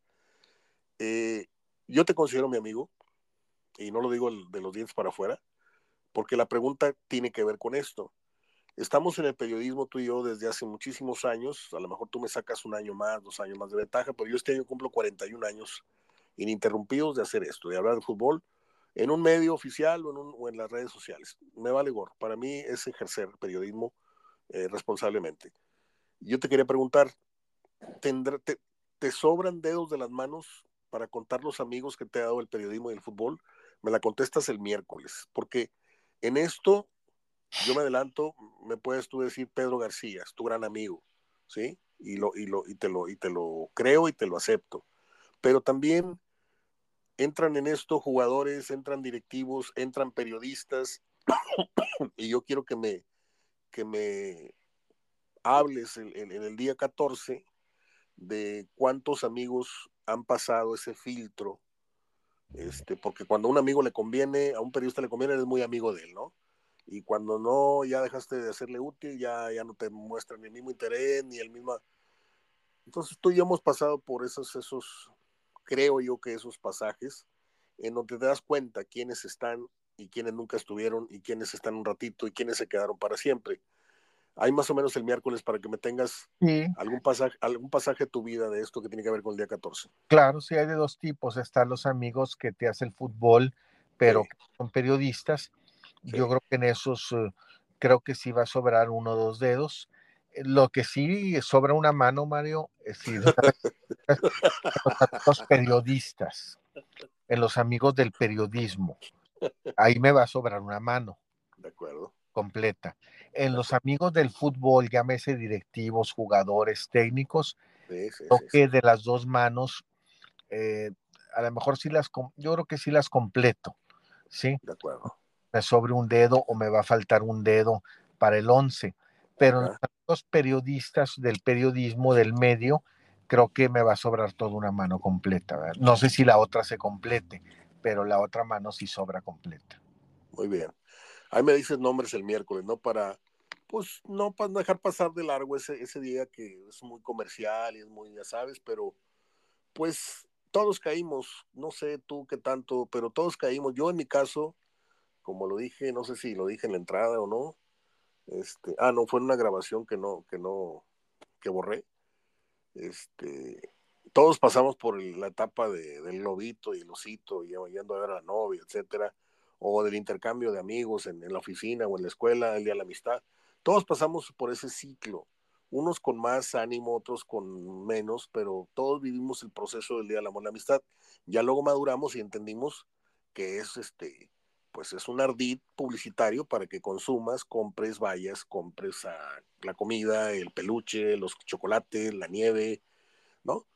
Eh, yo te considero mi amigo, y no lo digo de los dientes para afuera, porque la pregunta tiene que ver con esto. Estamos en el periodismo tú y yo desde hace muchísimos años, a lo mejor tú me sacas un año más, dos años más de ventaja, pero yo este año cumplo 41 años ininterrumpidos de hacer esto, de hablar de fútbol en un medio oficial o en, las redes sociales. Me vale gorro. Para mí es ejercer periodismo eh, responsablemente. Yo te quería preguntar, ¿te sobran dedos de las manos para contar los amigos que te ha dado el periodismo y el fútbol, me la contestas el miércoles, porque en esto yo me adelanto, me puedes tú decir Pedro García, es tu gran amigo, ¿sí? Y, lo, y, y, te lo, y te lo creo y te lo acepto. Pero también entran en esto jugadores, entran directivos, entran periodistas, y yo quiero que me, que me hables en, el día 14 de cuántos amigos han pasado ese filtro, este, porque cuando a un amigo le conviene, a un periodista le conviene, eres muy amigo de él, ¿no? Y cuando no, ya dejaste de hacerle útil, ya, ya no te muestra ni el mismo interés, ni el mismo... Entonces tú y hemos pasado por esos, esos, creo yo que esos pasajes, en donde te das cuenta quiénes están y quiénes nunca estuvieron, y quiénes están un ratito, y quiénes se quedaron para siempre hay más o menos el miércoles para que me tengas algún, pasaje, algún pasaje de tu vida de esto que tiene que ver con el día 14. Claro, sí, hay de dos tipos. Están los amigos que te hacen el fútbol, pero son periodistas. Yo creo que en esos, eh, creo que sí va a sobrar uno o dos dedos. Lo que sí sobra una mano, Mario, es si los periodistas, en los amigos del periodismo. Ahí me va a sobrar una mano. De acuerdo completa. En los amigos del fútbol, llámese directivos, jugadores, técnicos, toque de las dos manos, eh, a lo mejor sí las, yo creo que sí las completo, ¿sí? De acuerdo. Me sobre un dedo o me va a faltar un dedo para el 11, pero los periodistas del periodismo, del medio, creo que me va a sobrar toda una mano completa. No sé si la otra se complete, pero la otra mano sí sobra completa. Muy bien. Ahí me dices nombres el miércoles, ¿no? Para, pues, no para dejar pasar de largo ese, ese día que es muy comercial y es muy, ya sabes, pero pues todos caímos, no sé tú qué tanto, pero todos caímos. Yo en mi caso, como lo dije, no sé si lo dije en la entrada o no, este, ah, no, fue una grabación que no, que no, que borré. Este, todos pasamos por la etapa de, del lobito y el osito, y yendo a ver a la novia, etcétera o del intercambio de amigos en, la oficina o en la escuela, el día de la amistad. Todos pasamos por ese ciclo, unos con más ánimo, otros con menos, pero todos vivimos el proceso del día del amor la amistad. Ya luego maduramos y entendimos que es este, pues es un ardid publicitario para que consumas, compres, vayas, compres a la comida, el peluche, los chocolates, la nieve, ¿no?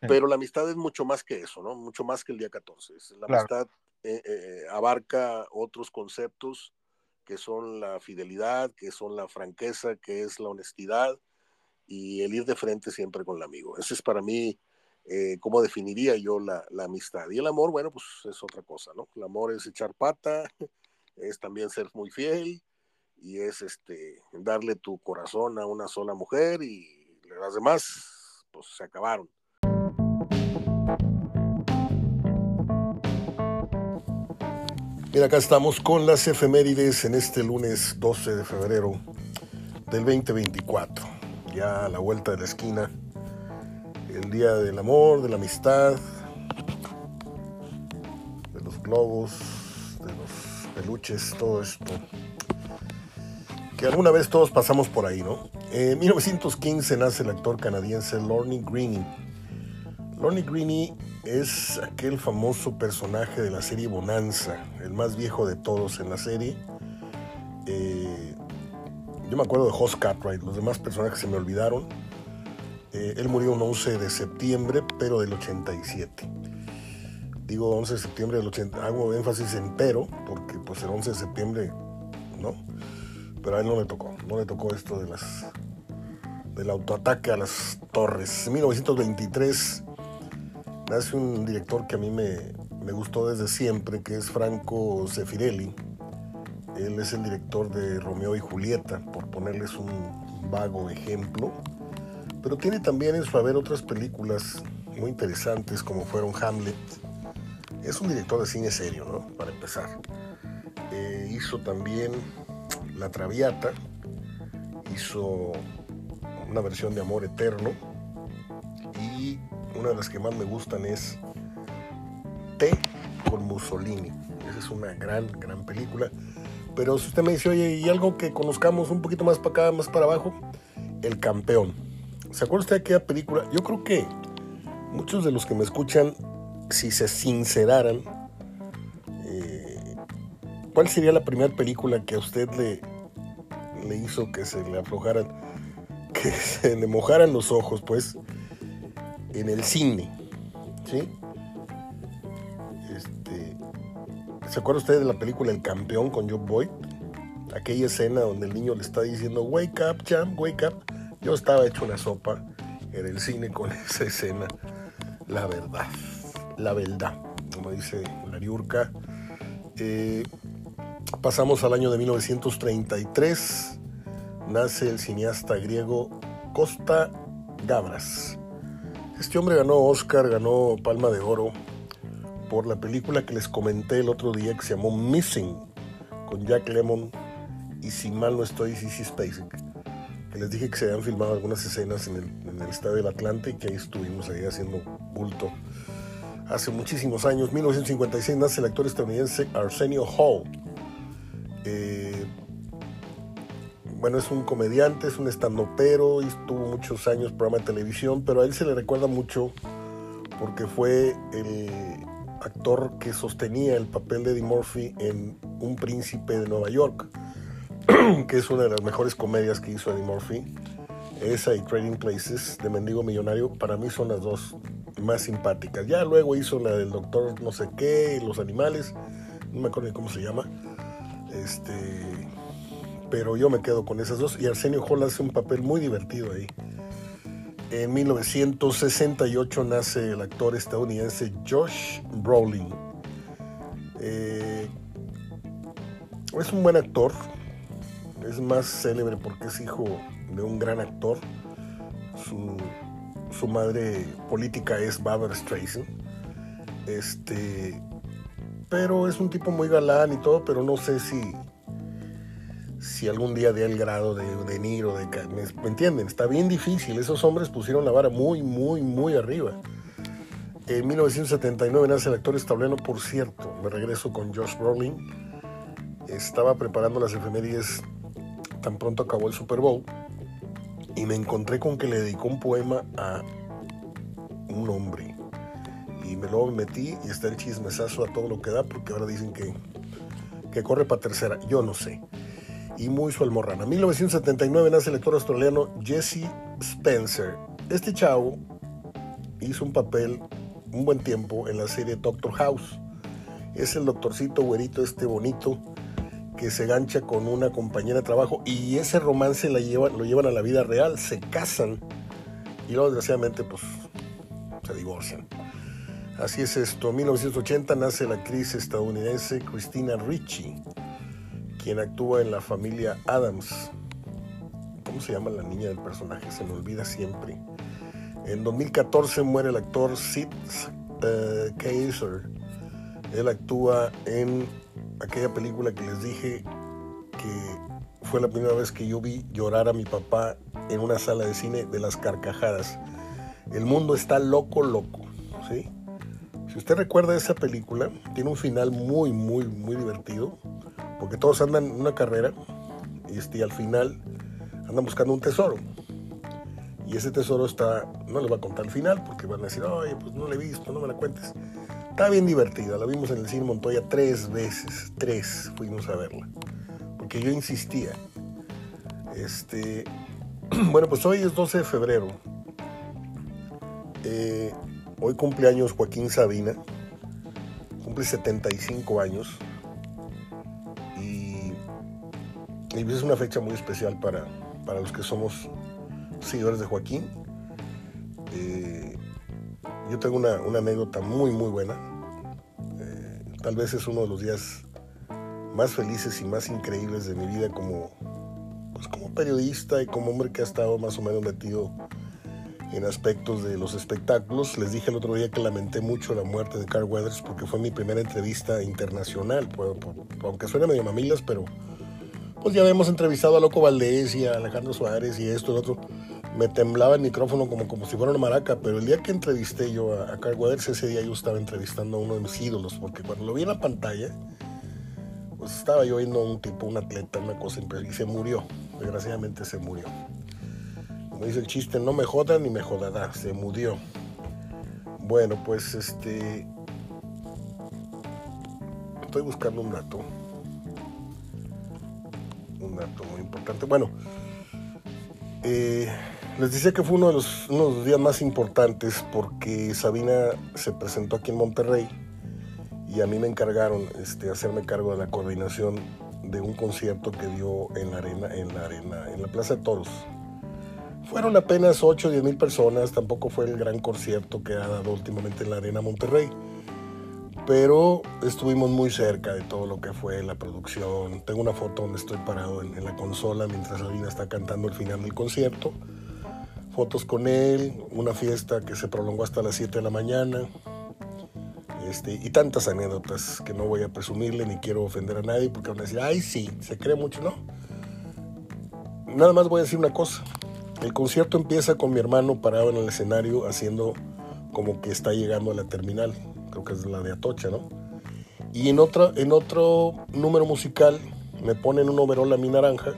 Pero la amistad es mucho más que eso, ¿no? Mucho más que el día 14. La amistad eh, eh, abarca otros conceptos que son la fidelidad, que son la franqueza, que es la honestidad y el ir de frente siempre con el amigo. Ese es para mí eh, cómo definiría yo la, amistad. Y el amor, bueno, pues es otra cosa, ¿no? El amor es echar pata, es también ser muy fiel y es este darle tu corazón a una sola mujer y las demás, pues se acabaron. Mira, acá estamos con las efemérides en este lunes 12 de febrero del 2024. Ya a la vuelta de la esquina, el día del amor, de la amistad, de los globos, de los peluches, todo esto. Que alguna vez todos pasamos por ahí, ¿no? En 1915 nace el actor canadiense Lorne Greene. Lorne Greene es aquel famoso personaje de la serie Bonanza, el más viejo de todos en la serie. Eh, yo me acuerdo de Hoss Cartwright, los demás personajes se me olvidaron. Eh, él murió un 11 de septiembre, pero del 87. Digo 11 de septiembre del 80, hago énfasis en pero, porque pues el 11 de septiembre, ¿no? Pero a él no le tocó, no le tocó esto de las del autoataque a las torres. En 1923 nace un director que a mí me, me gustó desde siempre, que es Franco Zeffirelli. Él es el director de Romeo y Julieta, por ponerles un vago ejemplo. Pero tiene también en su haber otras películas muy interesantes, como fueron Hamlet. Es un director de cine serio, ¿no? Para empezar. Eh, hizo también La Traviata. Hizo una versión de Amor Eterno. Y una de las que más me gustan es T con Mussolini. Esa es una gran, gran película. Pero si usted me dice, oye, ¿y algo que conozcamos un poquito más para acá, más para abajo? El Campeón. ¿Se acuerda usted de aquella película? Yo creo que muchos de los que me escuchan, si se sinceraran, eh, ¿cuál sería la primera película que a usted le, le hizo que se le aflojaran, que se le mojaran los ojos, pues, en el cine? ¿Sí? Este, ¿Se acuerda usted de la película El Campeón con Joe Boyd? Aquella escena donde el niño le está diciendo, wake up, champ, wake up. Yo estaba hecho una sopa en el cine con esa escena. La verdad, la verdad, como dice Lariurka. Eh, pasamos al año de 1933. Nace el cineasta griego Costa Gavras. Este hombre ganó Oscar, ganó Palma de Oro por la película que les comenté el otro día que se llamó Missing, con Jack Lemmon y si mal no estoy, Sissy Spacek. Que les dije que se habían filmado algunas escenas en el, Estadio del Atlante y que ahí estuvimos ahí haciendo bulto. Hace muchísimos años, 1956, nace el actor estadounidense Arsenio Hall. Eh, bueno, es un comediante, es un estandopero y estuvo muchos años programa de televisión, pero a él se le recuerda mucho porque fue el actor que sostenía el papel de Eddie Murphy en Un Príncipe de Nueva York, que es una de las mejores comedias que hizo Eddie Murphy. Esa y Trading Places de Mendigo Millonario, para mí son las dos más simpáticas. Ya luego hizo la del doctor no sé qué, los animales, no me acuerdo ni cómo se llama. Este, pero yo me quedo con esas dos. Y Arsenio Hall hace un papel muy divertido ahí. En 1968 nace el actor estadounidense Josh Brolin. Eh, es un buen actor. Es más célebre porque es hijo de un gran actor. Su, madre política es Barbara Streisand. Este, pero es un tipo muy galán y todo, pero no sé si si algún día dé el grado de, de Niro, de, ¿me, ¿me entienden? Está bien difícil. Esos hombres pusieron la vara muy, muy, muy arriba. En 1979 nace el actor estableno, por cierto, me regreso con Josh Brolin. Estaba preparando las efemérides tan pronto acabó el Super Bowl y me encontré con que le dedicó un poema a un hombre. Y me lo metí y está el chismesazo a todo lo que da porque ahora dicen que, que corre para tercera. Yo no sé y muy su almorrana. 1979 nace el actor australiano Jesse Spencer. Este chavo hizo un papel un buen tiempo en la serie Doctor House. Es el doctorcito güerito este bonito que se gancha con una compañera de trabajo y ese romance la lleva, lo llevan a la vida real, se casan y luego desgraciadamente pues se divorcian. Así es esto. En 1980 nace la actriz estadounidense Christina Ricci quien actúa en la familia Adams. ¿Cómo se llama la niña del personaje? Se me olvida siempre. En 2014 muere el actor Sid uh, Kaiser. Él actúa en aquella película que les dije que fue la primera vez que yo vi llorar a mi papá en una sala de cine de las carcajadas. El mundo está loco, loco, ¿sí? Si usted recuerda esa película, tiene un final muy, muy, muy divertido, porque todos andan en una carrera y este, al final andan buscando un tesoro. Y ese tesoro está, no les voy a contar el final, porque van a decir, oye, pues no lo he visto, no me la cuentes. Está bien divertida, la vimos en el cine Montoya tres veces, tres fuimos a verla, porque yo insistía. Este, bueno, pues hoy es 12 de febrero. Eh, hoy cumpleaños Joaquín Sabina, cumple 75 años. Y, es una fecha muy especial para, para los que somos seguidores de Joaquín. Eh, yo tengo una, anécdota muy, muy buena. Eh, tal vez es uno de los días más felices y más increíbles de mi vida como, pues como periodista y como hombre que ha estado más o menos metido en aspectos de los espectáculos. Les dije el otro día que lamenté mucho la muerte de Carl Weathers porque fue mi primera entrevista internacional, aunque suene medio mamilas, pero pues ya habíamos entrevistado a Loco Valdés y a Alejandro Suárez y esto y lo otro me temblaba el micrófono como, como si fuera una maraca, pero el día que entrevisté yo a, Carl Weathers, ese día yo estaba entrevistando a uno de mis ídolos, porque cuando lo vi en la pantalla, pues estaba yo viendo a un tipo, un atleta, una cosa, y se murió, desgraciadamente se murió. Como dice el chiste, no me jodan ni me jodará, se murió. Bueno, pues este... Estoy buscando un dato. Un dato muy importante. Bueno, eh, les decía que fue uno de, los, días más importantes porque Sabina se presentó aquí en Monterrey y a mí me encargaron este, hacerme cargo de la coordinación de un concierto que dio en la arena, en la arena, en la Plaza de Toros. Fueron apenas 8 o 10 mil personas, tampoco fue el gran concierto que ha dado últimamente en la arena Monterrey, pero estuvimos muy cerca de todo lo que fue la producción. Tengo una foto donde estoy parado en, en la consola mientras Sabina está cantando el final del concierto fotos con él, una fiesta que se prolongó hasta las 7 de la mañana, este, y tantas anécdotas que no voy a presumirle ni quiero ofender a nadie porque van a decir, ay, sí, se cree mucho, ¿no? Nada más voy a decir una cosa. El concierto empieza con mi hermano parado en el escenario haciendo como que está llegando a la terminal, creo que es la de Atocha, ¿no? Y en, otra, en otro número musical me ponen un overol a mi naranja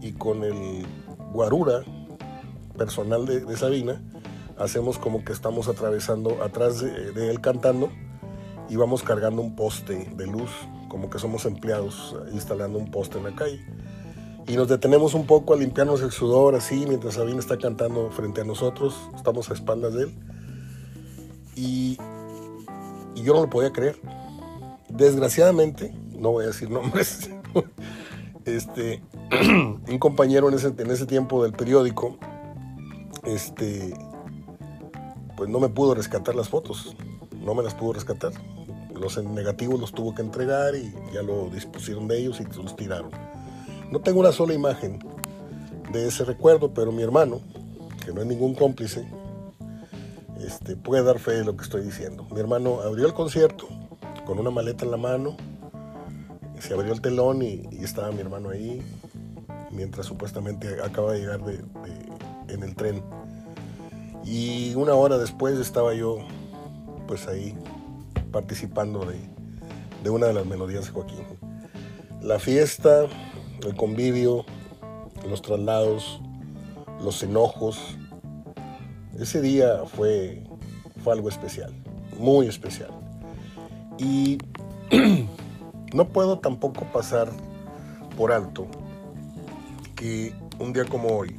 y con el guarura personal de, Sabina, hacemos como que estamos atravesando atrás de, él cantando y vamos cargando un poste de luz, como que somos empleados instalando un poste en la calle. Y nos detenemos un poco a limpiarnos el sudor así mientras Sabina está cantando frente a nosotros, estamos a espaldas de él. Y, y yo no lo podía creer. Desgraciadamente, no voy a decir nombres, este, un compañero en ese, en ese tiempo del periódico este, pues no me pudo rescatar las fotos, no me las pudo rescatar. Los negativos los tuvo que entregar y ya lo dispusieron de ellos y los tiraron. No tengo una sola imagen de ese recuerdo, pero mi hermano, que no es ningún cómplice, este, puede dar fe de lo que estoy diciendo. Mi hermano abrió el concierto con una maleta en la mano, se abrió el telón y, estaba mi hermano ahí, mientras supuestamente acaba de llegar en el tren y una hora después estaba yo pues ahí participando de, una de las melodías de Joaquín. La fiesta, el convivio, los traslados, los enojos. Ese día fue, fue algo especial, muy especial. Y no puedo tampoco pasar por alto que un día como hoy,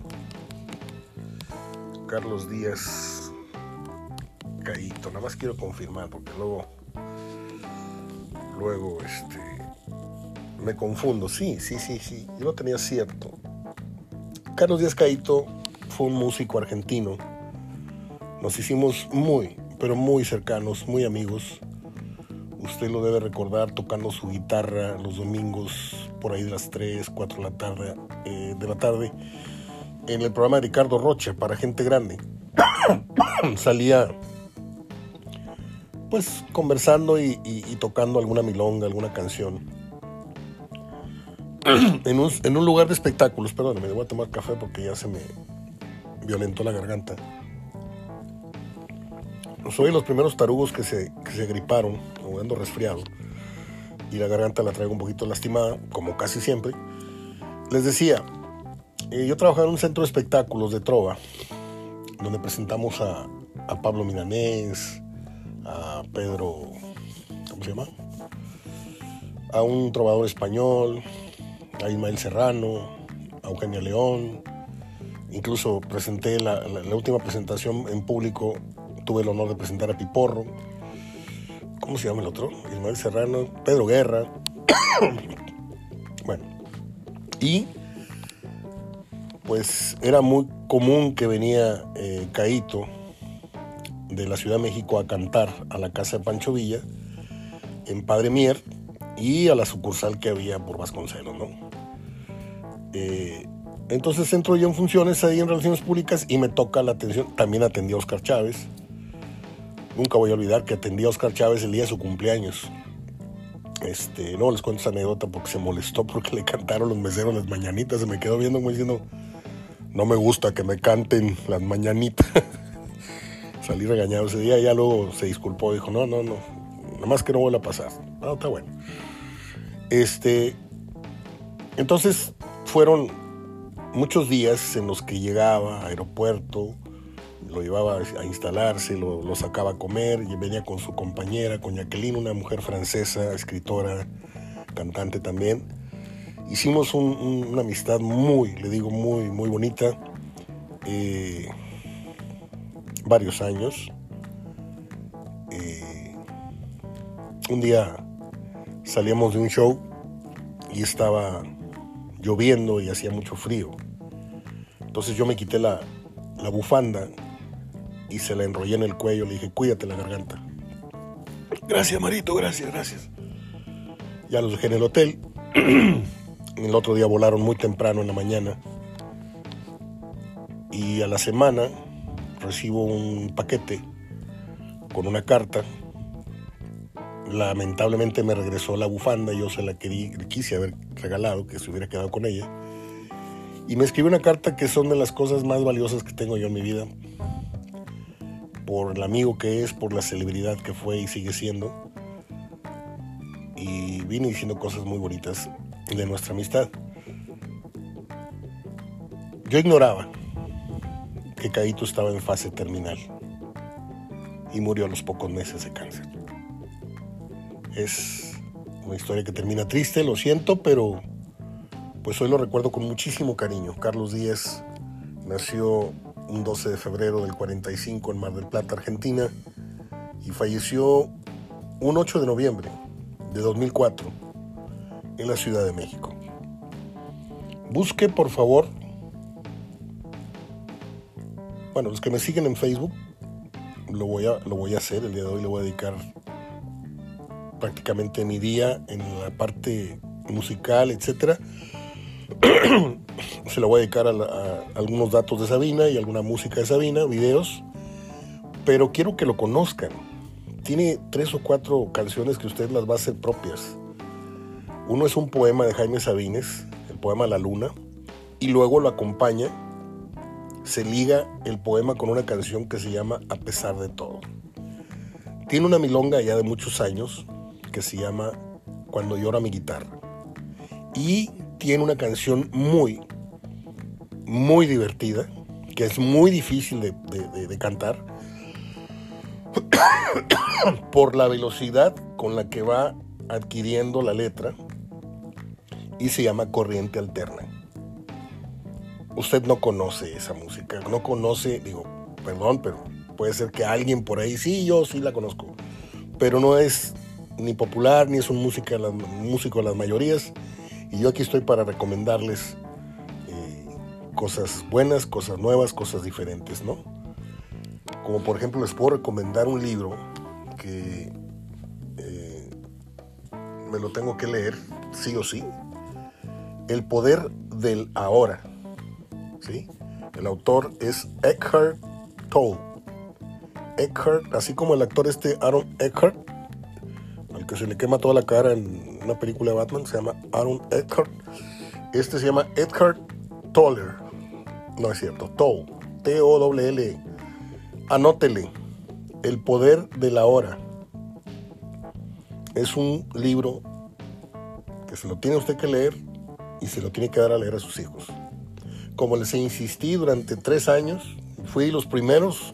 Carlos Díaz Caíto. Nada más quiero confirmar porque luego, luego, este, me confundo. Sí, sí, sí, sí. Yo lo tenía cierto. Carlos Díaz Caíto fue un músico argentino. Nos hicimos muy, pero muy cercanos, muy amigos. Usted lo debe recordar tocando su guitarra los domingos por ahí de las 3, 4 de la tarde, eh, de la tarde en el programa de Ricardo Rocha para gente grande. Salía pues conversando y, tocando alguna milonga, alguna canción. en, un, lugar de espectáculos, perdón, me voy a tomar café porque ya se me violentó la garganta. soy de los primeros tarugos que se, que se griparon, ando resfriado, y la garganta la traigo un poquito lastimada, como casi siempre. Les decía, eh, yo trabajaba en un centro de espectáculos de Trova, donde presentamos a, Pablo Milanés, a Pedro, ¿cómo se llama? A un trovador español, a Ismael Serrano, a Eugenia León. Incluso presenté la, la, última presentación en público, tuve el honor de presentar a Piporro. ¿Cómo se llama el otro? Ismael Serrano, Pedro Guerra. bueno, y pues era muy común que venía eh, Caito de la Ciudad de México a cantar a la casa de Pancho Villa en Padre Mier y a la sucursal que había por Vasconcelos, ¿no? Eh, entonces entro yo en funciones ahí en Relaciones Públicas y me toca la atención. También atendí a Oscar Chávez. Nunca voy a olvidar que atendí a Oscar Chávez el día de su cumpleaños. Este, no les cuento esa anécdota porque se molestó porque le cantaron los meseros las mañanitas. Se me quedó viendo como diciendo, no me gusta que me canten las mañanitas. Salí regañado ese día, ya luego se disculpó, dijo, no, no, no, nada más que no vuelva a pasar. No, está bueno. Este, entonces fueron muchos días en los que llegaba a aeropuerto, lo llevaba a instalarse, lo, lo, sacaba a comer, y venía con su compañera, con Jacqueline, una mujer francesa, escritora, cantante también. Hicimos un, un, una amistad muy, le digo, muy, muy bonita. Eh, varios años. Eh, un día salíamos de un show y estaba lloviendo y hacía mucho frío. Entonces yo me quité la, la bufanda y se la enrollé en el cuello. Le dije, cuídate la garganta. Gracias, Marito, gracias, gracias. Ya los dejé en el hotel. el otro día volaron muy temprano en la mañana. Y a la semana recibo un paquete con una carta. Lamentablemente me regresó la bufanda, yo se la querí, quise haber regalado, que se hubiera quedado con ella. Y me escribió una carta que son de las cosas más valiosas que tengo yo en mi vida. Por el amigo que es, por la celebridad que fue y sigue siendo. Y vine diciendo cosas muy bonitas de nuestra amistad. Yo ignoraba que Caito estaba en fase terminal y murió a los pocos meses de cáncer. Es una historia que termina triste, lo siento, pero pues hoy lo recuerdo con muchísimo cariño. Carlos Díaz nació un 12 de febrero del 45 en Mar del Plata, Argentina, y falleció un 8 de noviembre de 2004 en la Ciudad de México. Busque por favor bueno, los que me siguen en Facebook, lo voy, a, lo voy a hacer. El día de hoy le voy a dedicar prácticamente mi día en la parte musical, etcétera. Se lo voy a dedicar a, a, algunos datos de Sabina y alguna música de Sabina, videos. Pero quiero que lo conozcan. Tiene tres o cuatro canciones que usted las va a hacer propias. Uno es un poema de Jaime Sabines, el poema La Luna, y luego lo acompaña se liga el poema con una canción que se llama A pesar de todo. Tiene una milonga ya de muchos años que se llama Cuando llora mi guitarra. Y tiene una canción muy, muy divertida, que es muy difícil de, de, de cantar, por la velocidad con la que va adquiriendo la letra, y se llama Corriente Alterna usted no conoce esa música, no conoce, digo, perdón, pero puede ser que alguien por ahí, sí, yo sí la conozco, pero no es ni popular, ni es un música, músico de las mayorías, y yo aquí estoy para recomendarles eh, cosas buenas, cosas nuevas, cosas diferentes, ¿no? Como por ejemplo les puedo recomendar un libro que eh, me lo tengo que leer, sí o sí, El poder del ahora ¿sí? El autor es Eckhart Tolle. Eckhart, así como el actor este Aaron Eckhart, al que se le quema toda la cara en una película de Batman, se llama Aaron Eckhart. Este se llama Eckhart Toller. No es cierto, Tolle. T-O-L-L. Anótele. El poder de la hora. Es un libro que se lo tiene usted que leer y se lo tiene que dar a leer a sus hijos. Como les insistí durante tres años, fui los primeros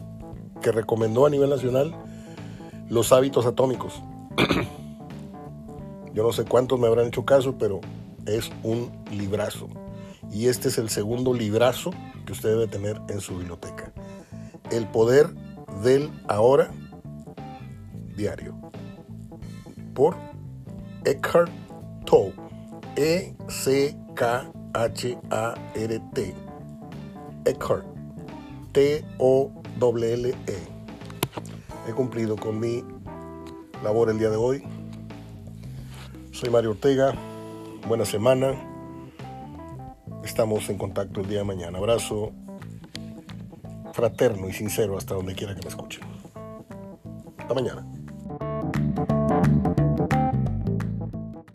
que recomendó a nivel nacional los hábitos atómicos. Yo no sé cuántos me habrán hecho caso, pero es un librazo. Y este es el segundo librazo que usted debe tener en su biblioteca. El poder del ahora diario. Por Eckhart Tolle. E-C-K-H-A-R-T. Eckhart. T-O-L-L-E. He cumplido con mi labor el día de hoy. Soy Mario Ortega. Buena semana. Estamos en contacto el día de mañana. Abrazo fraterno y sincero hasta donde quiera que me escuchen. Hasta mañana.